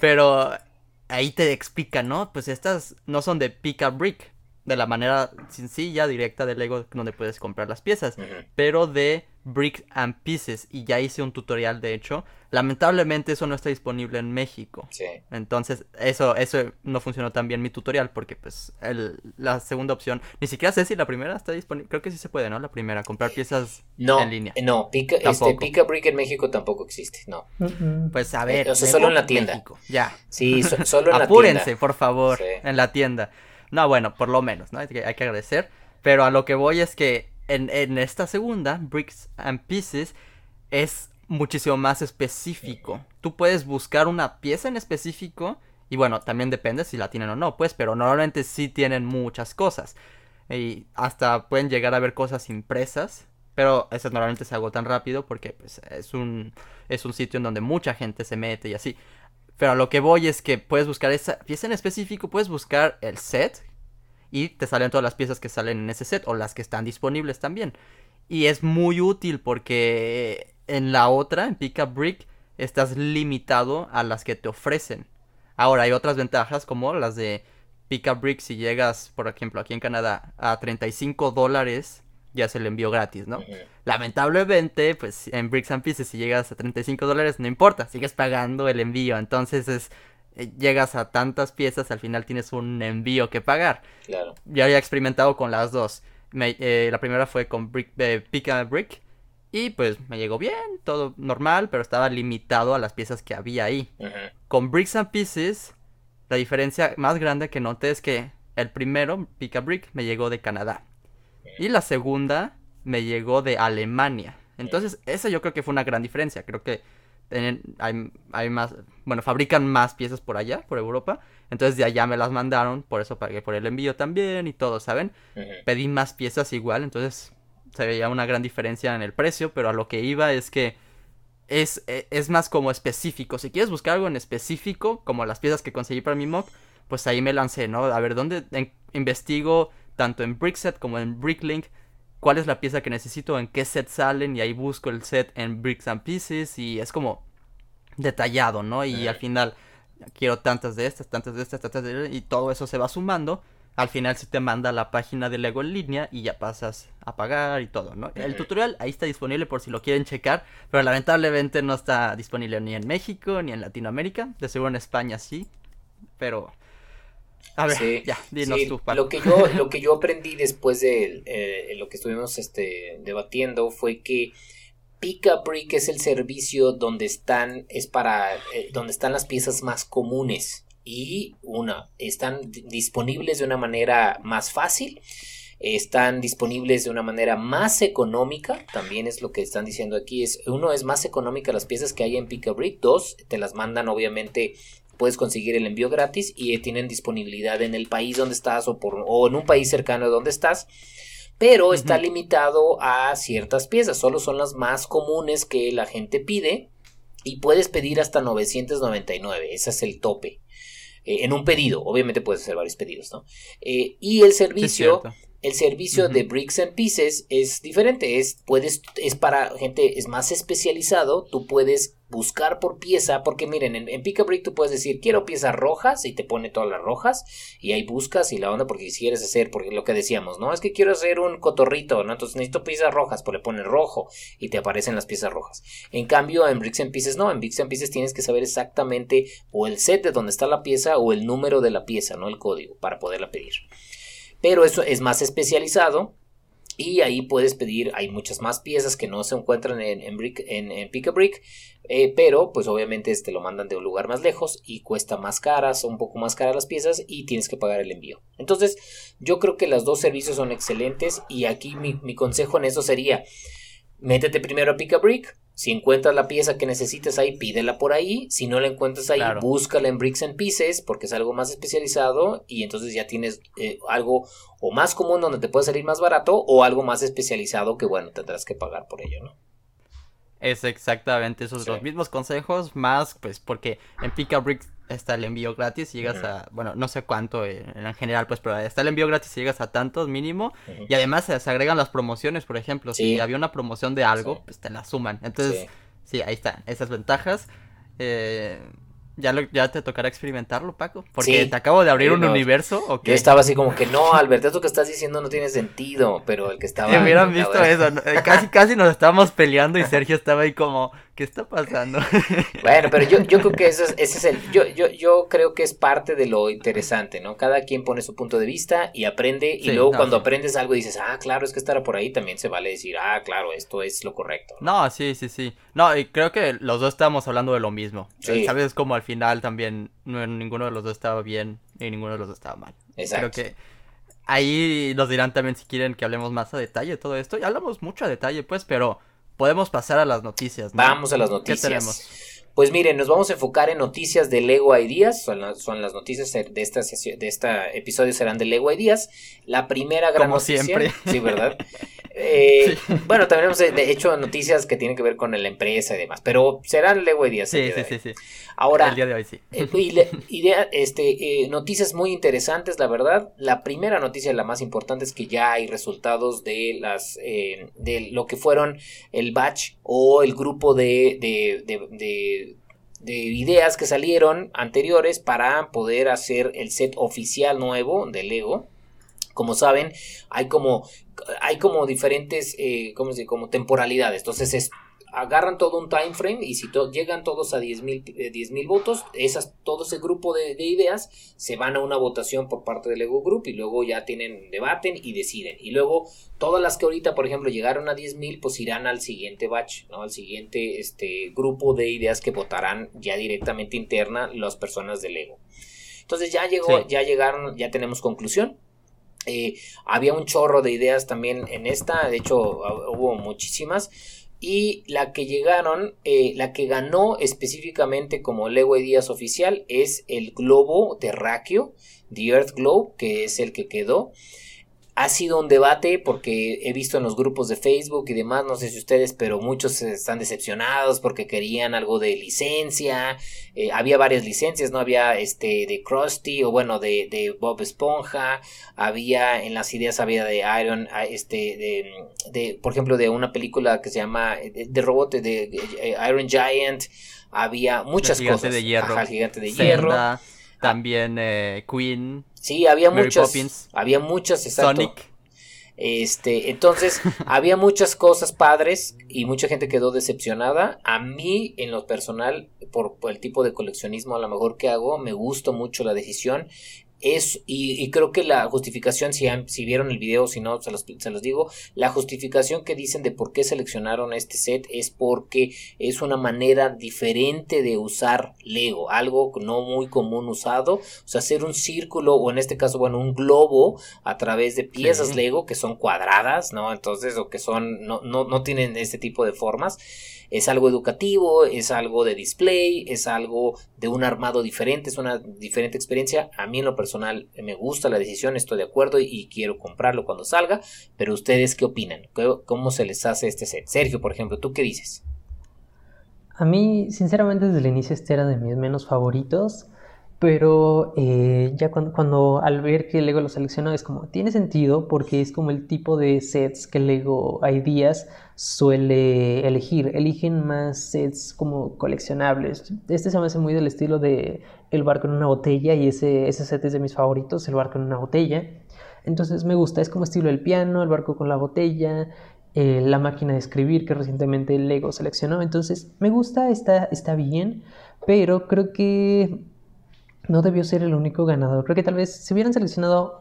Pero ahí te explica, ¿no? Pues estas no son de pick up brick, de la manera sencilla, directa de Lego donde puedes comprar las piezas, pero de Bricks and Pieces y ya hice un tutorial de hecho. Lamentablemente eso no está disponible en México. Sí. Entonces eso eso no funcionó tan bien mi tutorial porque pues el, la segunda opción, ni siquiera sé si la primera está disponible, creo que sí se puede, ¿no? La primera, comprar piezas en línea. No, pica, este, pica Brick en México tampoco existe, no. Pues a ver. Eh, solo en la tienda. Ya. Sí, solo en la tienda. Apúrense, por favor, en la tienda. No, bueno, por lo menos, ¿no? Hay que, agradecer. Pero a lo que voy es que en, en esta segunda, Bricks and Pieces, es muchísimo más específico. Tú puedes buscar una pieza en específico y bueno, también depende si la tienen o no, pues, pero normalmente sí tienen muchas cosas. Y hasta pueden llegar a ver cosas impresas, pero esas normalmente se agotan rápido porque pues, es, un, es un sitio en donde mucha gente se mete y así. Pero a lo que voy es que puedes buscar esa pieza en específico, puedes buscar el set y te salen todas las piezas que salen en ese set o las que están disponibles también. Y es muy útil porque en la otra, en Pick Up Brick, estás limitado a las que te ofrecen. Ahora hay otras ventajas como las de Pick Up Brick si llegas, por ejemplo, aquí en Canadá a 35 dólares ya se le envió gratis, ¿no? Lamentablemente, pues en Bricks and Pieces si llegas a 35 dólares no importa, sigues pagando el envío, entonces es eh, llegas a tantas piezas, al final tienes un envío que pagar. Claro. Ya había experimentado con las dos. Eh, la primera fue con brick, eh, Pick and Brick y pues me llegó bien, todo normal, pero estaba limitado a las piezas que había ahí. Con Bricks and Pieces, la diferencia más grande que noté es que el primero, Pick a Brick, me llegó de Canadá. Y la segunda me llegó de Alemania. Entonces, esa yo creo que fue una gran diferencia. Creo que hay, más, bueno, fabrican más piezas por allá, por Europa. Entonces de allá me las mandaron, por eso pagué por el envío también y todo, ¿saben? Pedí más piezas igual, entonces se veía una gran diferencia en el precio, pero a lo que iba es que es, e, es más como específico. Si quieres buscar algo en específico, como las piezas que conseguí para mi mock, pues ahí me lancé, ¿no? A ver, ¿dónde investigo tanto en Brickset como en Bricklink? cuál es la pieza que necesito, en qué set salen y ahí busco el set en Bricks and Pieces y es como detallado, ¿no? Y al final quiero tantas de estas, tantas de estas, tantas de estas y todo eso se va sumando. Al final se te manda a la página de Lego en línea y ya pasas a pagar y todo, ¿no? El tutorial ahí está disponible por si lo quieren checar, pero lamentablemente no está disponible ni en México ni en Latinoamérica. De seguro en España sí, pero a ver, ya, dinos tú, Lo que yo, lo que yo aprendí después de eh, lo que estuvimos este, debatiendo fue que Pick Brick es el servicio donde están, es para, eh, donde están las piezas más comunes y una, están disponibles de una manera más fácil, están disponibles de una manera más económica, también es lo que están diciendo aquí, es uno es más económica las piezas que hay en Pick Brick, dos te las mandan obviamente puedes conseguir el envío gratis y tienen disponibilidad en el país donde estás o, por, o en un país cercano de donde estás. Pero está limitado a ciertas piezas, solo son las más comunes que la gente pide y puedes pedir hasta 999, ese es el tope. Eh, en un pedido, obviamente puedes hacer varios pedidos, ¿no? Eh, y el servicio, el servicio de Bricks and Pieces es diferente, es, puedes, es para gente, es más especializado, tú puedes buscar por pieza, porque miren, en, en Pick Brick tú puedes decir, quiero piezas rojas y te pone todas las rojas y ahí buscas y la onda porque si quieres hacer, porque lo que decíamos, ¿no? Es que quiero hacer un cotorrito, ¿no? Entonces necesito piezas rojas, pues le pones rojo y te aparecen las piezas rojas. En cambio, en Bricks and Pieces no, en Bricks and Pieces tienes que saber exactamente o el set de donde está la pieza o el número de la pieza, ¿no? El código para poderla pedir. Pero eso es más especializado y ahí puedes pedir, hay muchas más piezas que no se encuentran en, en, brick, en, Brick, eh, pero pues obviamente te este, lo mandan de un lugar más lejos y cuesta más caras, un poco más caras las piezas y tienes que pagar el envío. Entonces yo creo que los dos servicios son excelentes y aquí mi, mi consejo en eso sería, métete primero a Pick a Brick, si encuentras la pieza que necesites ahí, pídela por ahí. Si no la encuentras ahí, búscala en Bricks and Pieces porque es algo más especializado y entonces ya tienes eh, algo o más común donde te puede salir más barato o algo más especializado que bueno, tendrás que pagar por ello, ¿no? Es exactamente esos los mismos consejos, más pues porque en Pick Bricks está el envío gratis y llegas a, bueno, no sé cuánto en, general, pues, pero está el envío gratis y llegas a tantos mínimo. Y además se, agregan las promociones, por ejemplo, si había una promoción de algo, pues te la suman. Entonces, sí, ahí están esas ventajas. Eh, ya, ya te tocará experimentarlo, Paco. Porque te acabo de abrir un universo. ¿o Yo estaba así como que no, Alberto, esto que estás diciendo no tiene sentido. Pero el que estaba. Si hubieran visto eso, eh, casi, casi nos estábamos peleando y Sergio estaba ahí como, ¿qué está pasando? Bueno, pero yo, yo creo que eso es, ese es el. Yo, yo, yo creo que es parte de lo interesante, ¿no? Cada quien pone su punto de vista y aprende. Y luego cuando aprendes algo dices, ah, claro, es que estará por ahí, también se vale decir, ah, claro, esto es lo correcto. No, sí, sí, sí. No, y creo que los dos estábamos hablando de lo mismo. Sabes, como al final también ninguno de los dos estaba bien y ninguno de los dos estaba mal. Exacto. Creo que ahí nos dirán también si quieren que hablemos más a detalle de todo esto. Ya hablamos mucho a detalle, pues, pero podemos pasar a las noticias. Vamos a las noticias. ¿Qué tenemos? Pues miren, nos vamos a enfocar en noticias de Lego Ideas. Son, son las noticias de esta de este episodio serán de Lego Ideas. La primera gran Como siempre. Sí, ¿verdad? Eh, bueno, también hemos de hecho noticias que tienen que ver con la empresa y demás, pero serán Lego Ideas. Sí, sí, sí, sí. Ahora, el día de hoy sí. Eh, idea, este, eh, noticias muy interesantes, la verdad. La primera noticia, la más importante, es que ya hay resultados de las, de lo que fueron el batch o el grupo de, de, de, de ideas que salieron anteriores para poder hacer el set oficial nuevo de Lego. Como saben, hay como, hay como diferentes, eh, ¿cómo se Como temporalidades. Entonces es agarran todo un time frame y si llegan todos a 10 mil eh, votos, esas, todo ese grupo de, ideas se van a una votación por parte del Ego Group y luego ya tienen, debaten y deciden. Y luego todas las que ahorita, por ejemplo, llegaron a 10 mil, pues irán al siguiente batch, ¿no? Al siguiente este, grupo de ideas que votarán ya directamente interna las personas del Ego. Entonces ya llegó, ya llegaron, ya tenemos conclusión. Eh, había un chorro de ideas también en esta, de hecho hubo muchísimas y la que llegaron, eh, la que ganó específicamente como Lego Díaz oficial es el globo terráqueo, The Earth Globe, que es el que quedó ha sido un debate porque he visto en los grupos de Facebook y demás, no sé si ustedes, pero muchos están decepcionados porque querían algo de licencia. Eh, había varias licencias, ¿no? Había este de Krusty o bueno, de, de, Bob Esponja. Había en las ideas, había de Iron, ah, este, de, de por ejemplo, de una película que se llama eh, de, robot de, eh, Iron Giant. Había muchas el cosas. De hierro. el gigante de hierro. También Queen. Sí, había muchas. Había muchas, exacto. Sonic. Este, entonces, había muchas cosas padres y mucha gente quedó decepcionada. A mí, en lo personal, por, por, el tipo de coleccionismo a lo mejor que hago, me gustó mucho la decisión es, y, creo que la justificación, si, si vieron el video, si no, se los, se los digo, la justificación que dicen de por qué seleccionaron este set es porque es una manera diferente de usar Lego, algo no muy común usado, o sea, hacer un círculo o en este caso, bueno, un globo a través de piezas Lego que son cuadradas, ¿no? Entonces, o que son, no, no, no tienen este tipo de formas es algo educativo, es algo de display, es algo de un armado diferente, es una diferente experiencia. A mí en lo personal me gusta la decisión, estoy de acuerdo y, quiero comprarlo cuando salga, pero ustedes qué opinan? ¿Cómo se les hace este set? Sergio, por ejemplo, ¿tú qué dices? A mí, sinceramente, desde el inicio este era de mis menos favoritos pero eh, ya cuando, al ver que Lego lo seleccionó es como, tiene sentido porque es como el tipo de sets que Lego Ideas suele elegir. Eligen más sets como coleccionables. Este se me hace muy del estilo de El barco en una botella y ese, ese set es de mis favoritos, El barco en una botella. Entonces me gusta, es como estilo el piano, el barco con la botella, eh, la máquina de escribir que recientemente Lego seleccionó. Entonces me gusta, está, está bien, pero creo que no debió ser el único ganador. Creo que tal vez si hubieran seleccionado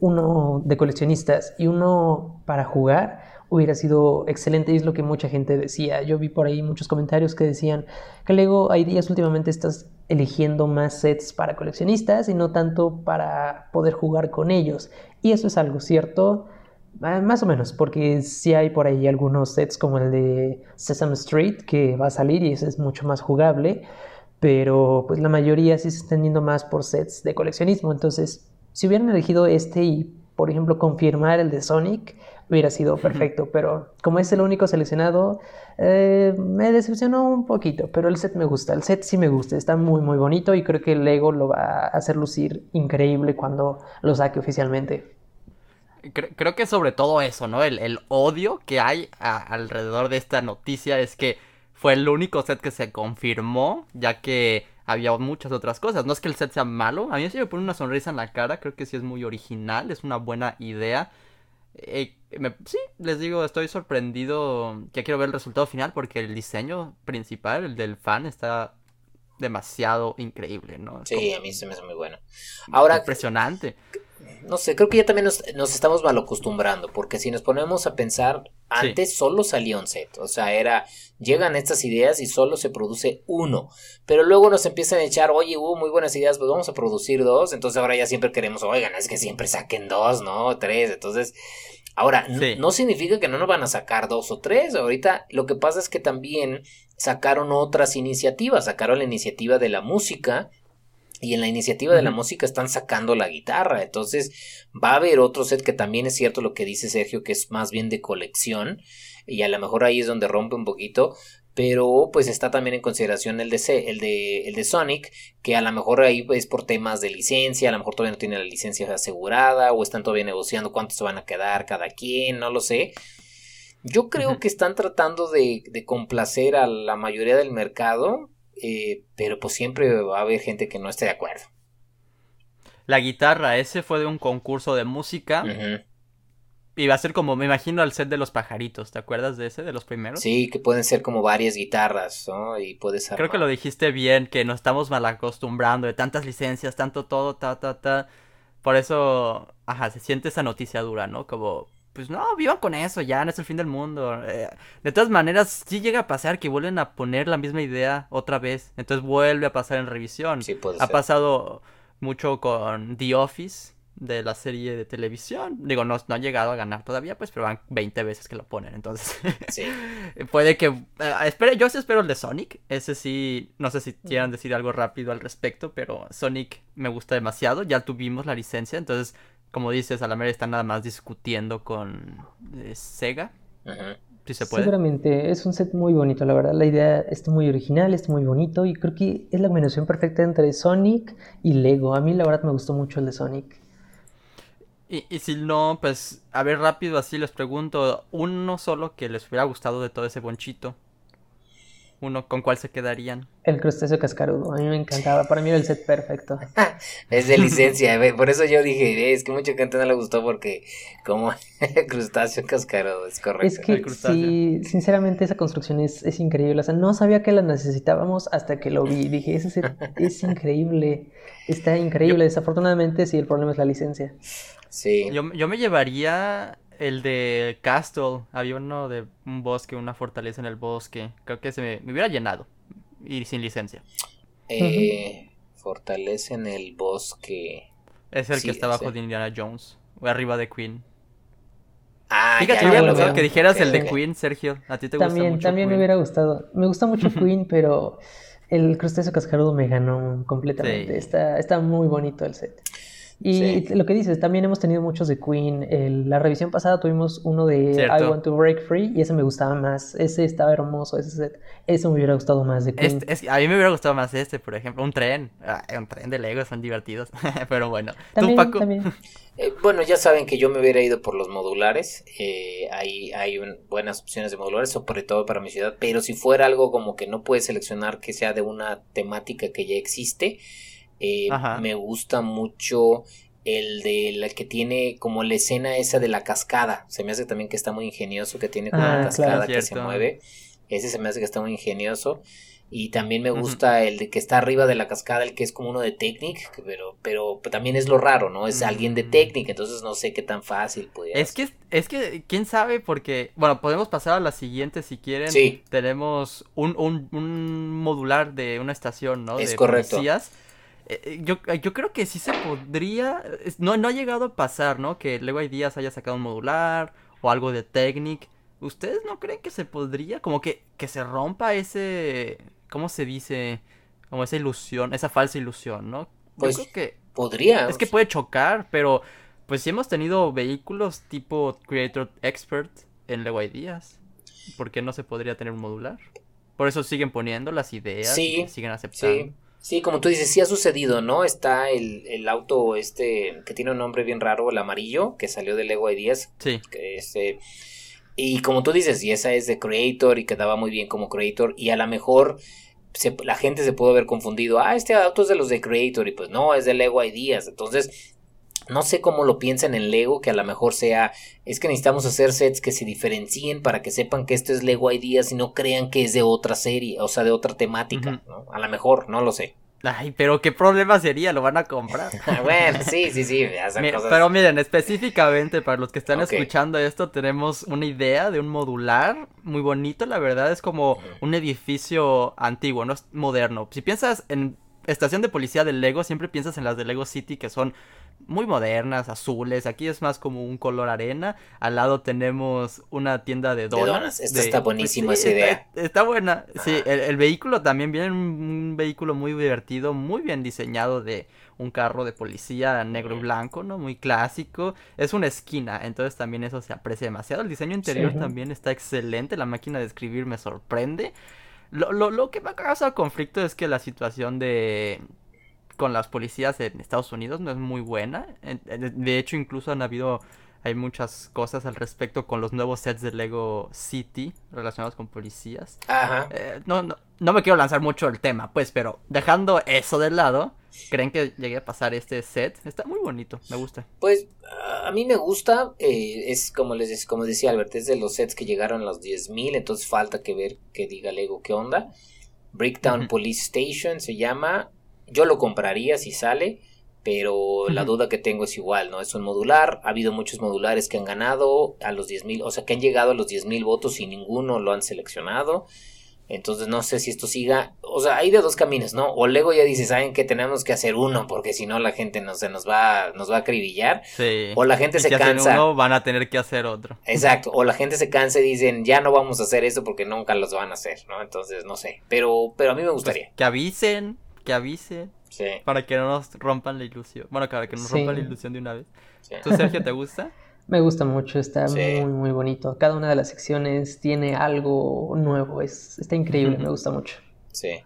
uno de coleccionistas y uno para jugar, hubiera sido excelente y es lo que mucha gente decía. Yo vi por ahí muchos comentarios que decían que Lego hay días últimamente estás eligiendo más sets para coleccionistas y no tanto para poder jugar con ellos. Y eso es algo cierto, ah, más o menos, porque sí hay por ahí algunos sets como el de Sesame Street que va a salir y ese es mucho más jugable pero pues la mayoría sí se están yendo más por sets de coleccionismo. Entonces, si hubieran elegido este y, por ejemplo, confirmar el de Sonic, hubiera sido perfecto. Pero como es el único seleccionado, eh, me decepcionó un poquito. Pero el set me gusta, el set sí me gusta, está muy, muy bonito y creo que Lego lo va a hacer lucir increíble cuando lo saque oficialmente. Creo, que sobre todo eso, ¿no? El, odio que hay alrededor de esta noticia es que fue el único set que se confirmó, ya que había muchas otras cosas. No es que el set sea malo, a mí sí me pone una sonrisa en la cara, creo que sí es muy original, es una buena idea. Eh, sí, les digo, estoy sorprendido, ya quiero ver el resultado final porque el diseño principal, el del fan, está demasiado increíble, ¿no? Sí, a mí se me hace muy bueno. Ahora, impresionante no sé, creo que ya también nos, estamos mal acostumbrando, porque si nos ponemos a pensar, antes solo salía un set, o sea, era, llegan estas ideas y solo se produce uno, pero luego nos empiezan a echar, oye, hubo muy buenas ideas, pues vamos a producir dos, entonces ahora ya siempre queremos, oigan, es que siempre saquen dos, ¿no? Tres, entonces, ahora, no significa que no nos van a sacar dos o tres, ahorita lo que pasa es que también sacaron otras iniciativas, sacaron la iniciativa de la música, y en la iniciativa de la música están sacando la guitarra. Entonces va a haber otro set que también es cierto lo que dice Sergio, que es más bien de colección. Y a lo mejor ahí es donde rompe un poquito. Pero pues está también en consideración el de, el de, el de Sonic, que a lo mejor ahí es por temas de licencia, a lo mejor todavía no tiene la licencia asegurada, o están todavía negociando cuántos se van a quedar cada quien, no lo sé. Yo creo que están tratando de, de complacer a la mayoría del mercado, eh, pero pues siempre va a haber gente que no esté de acuerdo. La guitarra, ese fue de un concurso de música. Y va a ser como, me imagino, al set de los pajaritos. ¿Te acuerdas de ese, de los primeros? Sí, que pueden ser como varias guitarras, ¿no? Y puedes Creo que lo dijiste bien, que nos estamos mal acostumbrando de tantas licencias, tanto todo, ta, ta, ta. Por eso, ajá, se siente esa noticia dura, ¿no? Como, pues no, vivan con eso, ya no es el fin del mundo. Eh, de todas maneras, sí llega a pasar que vuelven a poner la misma idea otra vez. Entonces vuelve a pasar en revisión. Sí, puede ha pasado mucho con The Office de la serie de televisión. Digo, no, no ha llegado a ganar todavía, pues, pero van 20 veces que lo ponen. Entonces, sí. puede que... Eh, espere, yo sí espero el de Sonic. Ese sí, no sé si quieran decir algo rápido al respecto, pero Sonic me gusta demasiado. Ya tuvimos la licencia, entonces como dices, a la mera están nada más discutiendo con eh, Sega. Si se puede. Seguramente, es un set muy bonito, la verdad. La idea está muy original, está muy bonito y creo que es la combinación perfecta entre Sonic y Lego. A mí la verdad me gustó mucho el de Sonic. Y, y si no, pues, a ver rápido así les pregunto, uno solo que les hubiera gustado de todo ese bonchito uno, ¿con cuál se quedarían? El crustáceo cascarudo, a mí me encantaba, para mí era el set perfecto. es de licencia, por eso yo dije, es que mucha gente no le gustó porque como crustáceo cascarudo, es correcto. Es que sí, sinceramente esa construcción es, es, increíble, o sea, no sabía que la necesitábamos hasta que lo vi, dije, ese set es increíble, está increíble, desafortunadamente sí, el problema es la licencia. Sí. Yo, yo me llevaría el de Castle, había uno de un bosque, una fortaleza en el bosque. Creo que se me, hubiera llenado. Y sin licencia. Eh, Fortaleza en el bosque. Es el que está abajo de Indiana Jones. O arriba de Queen. Ah, Fíjate, ya, ya que dijeras el de Queen, Sergio. A ti te también, gusta mucho También me hubiera gustado. Me gusta mucho Queen, pero el crustáceo cascarudo me ganó completamente. Está, está muy bonito el set. Y lo que dices, también hemos tenido muchos de Queen. la revisión pasada tuvimos uno de I Want to Break Free y ese me gustaba más. Ese estaba hermoso, ese set. Ese me hubiera gustado más de Queen. Este, a mí me hubiera gustado más este, por ejemplo. Un tren. Ah, un tren de Lego, son divertidos. Pero bueno. ¿Tú, Paco? Eh, bueno, ya saben que yo me hubiera ido por los modulares. Eh, hay hay buenas opciones de modulares, sobre todo para mi ciudad. Pero si fuera algo como que no puedes seleccionar que sea de una temática que ya existe eh, me gusta mucho el de la que tiene como la escena esa de la cascada. Se me hace también que está muy ingenioso, que tiene como una ah, cascada que se mueve. Ese se me hace que está muy ingenioso. Y también me gusta el de que está arriba de la cascada, el que es como uno de Technic, pero, pero, también es lo raro, ¿no? Es alguien de mm. Technic, entonces no sé qué tan fácil puede Es que, es que, quién sabe, porque, bueno, podemos pasar a la siguiente si quieren. Sí. Tenemos un, un, un modular de una estación, ¿no? Es de correcto. Eh, yo, eh, yo creo que sí se podría. No, no ha llegado a pasar, ¿no? Que luego hay días haya sacado un modular o algo de Technic. ¿Ustedes no creen que se podría? Como que, que se rompa ese. ¿Cómo se dice? Como esa ilusión, esa falsa ilusión, ¿no? Pues creo que. Podría. Es que puede chocar, pero. Pues sí hemos tenido vehículos tipo Creator Expert en Lego Ideas. ¿Por qué no se podría tener un modular? Por eso siguen poniendo las ideas, sí, siguen aceptando. Sí, como tú dices, sí ha sucedido, ¿no? Está el, el auto este que tiene un nombre bien raro, el amarillo, que salió de Lego Ideas. Sí. Que este, y como tú dices, y esa es de Creator y quedaba muy bien como Creator. Y a lo mejor la gente se pudo haber confundido. Ah, este auto es de los de Creator. Y pues no, es de Lego Ideas. Entonces, no sé cómo lo piensan en Lego, que a lo mejor sea, es que necesitamos hacer sets que se diferencien para que sepan que esto es Lego Ideas y no crean que es de otra serie, o sea, de otra temática, ¿no? A lo mejor, no lo sé. Ay, pero qué problema sería, lo van a comprar. bueno, sí, sí, sí. Pero miren, específicamente para los que están escuchando esto, tenemos una idea de un modular muy bonito, la verdad, es como un edificio antiguo, no es moderno. Si piensas en estación de policía de Lego, siempre piensas en las de Lego City que son muy modernas, azules. Aquí es más como un color arena. Al lado tenemos una tienda de donas. Esta está buenísima esa idea. Está, buena. Sí, el, vehículo también viene un, vehículo muy divertido, muy bien diseñado de un carro de policía negro y blanco, ¿no? Muy clásico. Es una esquina, entonces también eso se aprecia demasiado. El diseño interior también está excelente. La máquina de escribir me sorprende. Lo, lo, lo que me ha conflicto es que la situación de con las policías en Estados Unidos no es muy buena. De hecho, incluso han habido hay muchas cosas al respecto con los nuevos sets de Lego City relacionados con policías. Ajá. Eh, no, no, no me quiero lanzar mucho el tema, pues, pero dejando eso de lado, ¿creen que llegue a pasar este set? Está muy bonito, me gusta. Pues a mí me gusta, eh, es como les como decía Albert, es de los sets que llegaron a los 10.000, entonces falta que ver que diga Lego qué onda. Breakdown Police Station se llama yo lo compraría si sale, pero la duda que tengo es igual, ¿no? Es un modular, ha habido muchos modulares que han ganado a los 10.000, o sea, que han llegado a los 10.000 votos y ninguno lo han seleccionado. Entonces no sé si esto siga, o sea, hay de dos caminos, ¿no? O luego ya dice, saben que tenemos que hacer uno porque si no la gente no se nos va nos va a acribillar. Sí. O la gente se cansa. Uno, van a tener que hacer otro. Exacto, o la gente se cansa y dicen, "Ya no vamos a hacer eso porque nunca los van a hacer", ¿no? Entonces, no sé, pero pero a mí me pues, gustaría. que avisen, que avisen. Para que no nos rompan la ilusión. Bueno, para que nos rompan la ilusión de una vez. ¿Tú, Sergio, te gusta? Me gusta mucho, está muy, muy bonito. Cada una de las secciones tiene algo nuevo, es, está increíble, me gusta mucho. Sí.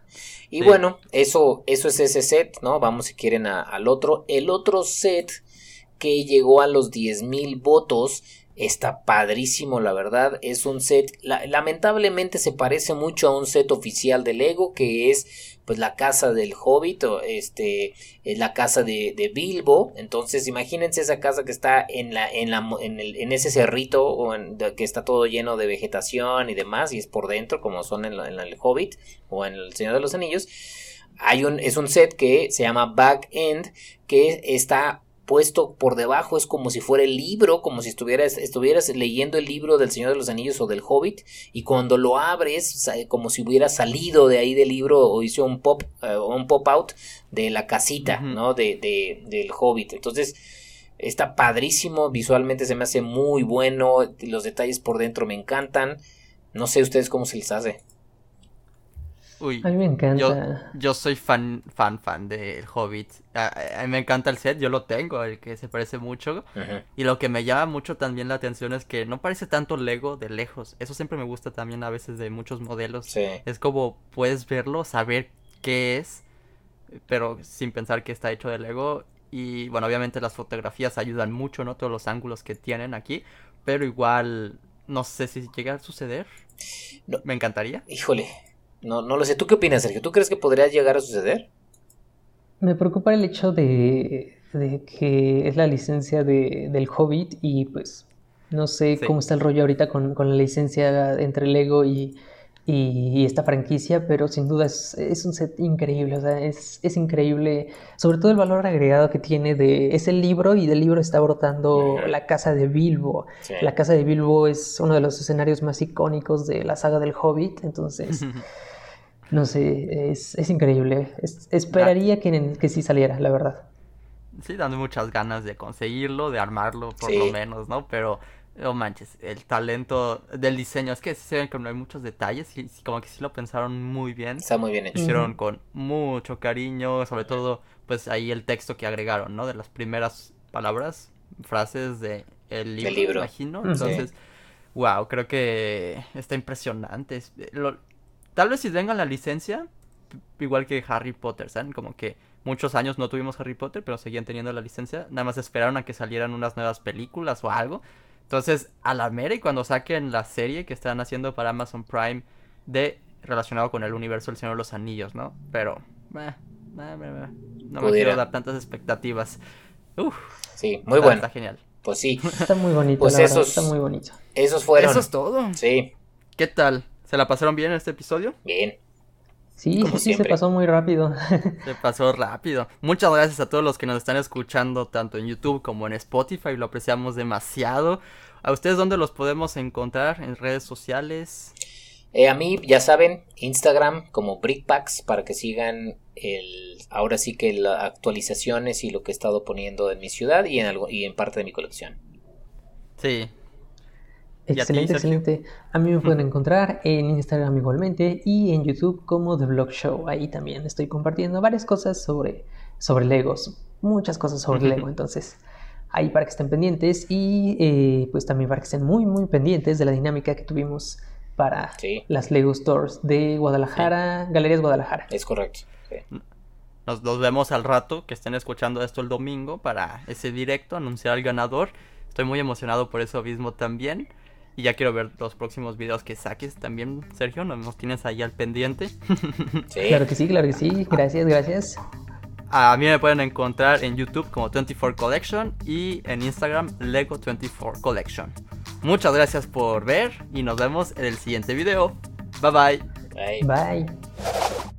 Y bueno, eso, eso es ese set, ¿no? Vamos si quieren al otro. El otro set que llegó a los 10.000 votos Está padrísimo, la verdad. Es un set. lamentablemente se parece mucho a un set oficial de Lego. Que es pues la casa del Hobbit. O este. Es la casa de, Bilbo. Entonces, imagínense esa casa que está en la. en la. en, el, en ese cerrito. O en, que está todo lleno de vegetación y demás. Y es por dentro. Como son en, en el Hobbit. O en el Señor de los Anillos. Hay un, es un set que se llama Back End. Que está puesto por debajo es como si fuera el libro, como si estuvieras, estuvieras leyendo el libro del Señor de los Anillos o del Hobbit, y cuando lo abres, como si hubiera salido de ahí del libro o hizo un pop, uh, un pop out de la casita, ¿no? De, de, del Hobbit. Entonces, está padrísimo, visualmente se me hace muy bueno, los detalles por dentro me encantan. No sé ustedes cómo se les hace. Uy, A mí me encanta. yo, yo soy fan, fan, fan del Hobbit. A, a mí me encanta el set, yo lo tengo, el que se parece mucho. Y lo que me llama mucho también la atención es que no parece tanto Lego de lejos. Eso siempre me gusta también a veces de muchos modelos. Sí. Es como puedes verlo, saber qué es, pero sin pensar que está hecho de Lego. Y bueno, obviamente las fotografías ayudan mucho, ¿no? Todos los ángulos que tienen aquí. Pero igual, no sé si llega a suceder. No. Me encantaría. Híjole. No, no lo sé. ¿Tú qué opinas, Sergio? ¿Tú crees que podría llegar a suceder? Me preocupa el hecho de, de que es la licencia de, del Hobbit y pues no sé Sí. cómo está el rollo ahorita con, con la licencia entre Lego y, y, y esta franquicia, pero sin duda es, es un set increíble, o sea, es, es increíble, sobre todo el valor agregado que tiene de, es el libro y del libro está brotando la casa de Bilbo. Sí. La casa de Bilbo es uno de los escenarios más icónicos de la saga del Hobbit, entonces... No sé, es, es increíble. Es- esperaría que, que sí saliera, la verdad. Sí, dando muchas ganas de conseguirlo, de armarlo por Sí. lo menos, ¿no? Pero, no manches, el talento del diseño, es que se ven que no hay muchos detalles y como que sí lo pensaron muy bien. Está muy bien hecho. hicieron con mucho cariño, sobre todo pues ahí el texto que agregaron, ¿no? De las primeras palabras, frases de el libro, libro. imagino. Entonces, wow, creo que está impresionante. Es- lo- tal vez si vengan la licencia, igual que Harry Potter, ¿saben? Como que muchos años no tuvimos Harry Potter, pero seguían teniendo la licencia. Nada más esperaron a que salieran unas nuevas películas o algo. Entonces, a la mera y cuando saquen la serie que están haciendo para Amazon Prime de relacionado con el universo del Señor de los Anillos, ¿no? Pero eh, eh, eh, eh, no me quiero dar tantas expectativas. Uf, Sí, muy está, bueno. está genial. Pues sí. Está muy bonito, Pues la verdad, esos- está muy bonito. Esos fueron. Eso es todo. Sí, ¿Qué tal? ¿Se la pasaron bien en este episodio? bien. Sí, Como sí, sí, se pasó muy rápido. Se pasó rápido. Muchas gracias a todos los que nos están escuchando tanto en YouTube como en Spotify. Lo apreciamos demasiado. ¿A ustedes dónde los podemos encontrar? ¿En redes sociales? Eh, a mí, ya saben, Instagram como Brickpacks para que sigan el ahora sí que las actualizaciones y lo que he estado poniendo en mi ciudad y en algo y en parte de mi colección. Sí. ¿Y a ti, Excelente, excelente. A mí me pueden encontrar en Instagram igualmente y en YouTube como The Vlog Show. Ahí también estoy compartiendo varias cosas sobre, sobre Legos. Muchas cosas sobre. Lego. Entonces, ahí para que estén pendientes y eh, pues también para que estén muy, muy pendientes de la dinámica que tuvimos para Sí, las Lego Stores de Guadalajara, Galerías Guadalajara. es correcto. sí. Nos, nos vemos al rato que estén escuchando esto el domingo para ese directo, anunciar al ganador. Estoy muy emocionado por eso mismo también. Y ya quiero ver los próximos videos que saques también, Sergio. Nos, nos tienes ahí al pendiente. Sí. Claro que sí, claro que sí. Gracias, gracias. A mí me pueden encontrar en YouTube como 24 Collection y en Instagram Lego 24 Collection. Muchas gracias por ver y nos vemos en el siguiente video. Bye bye. Bye. Bye.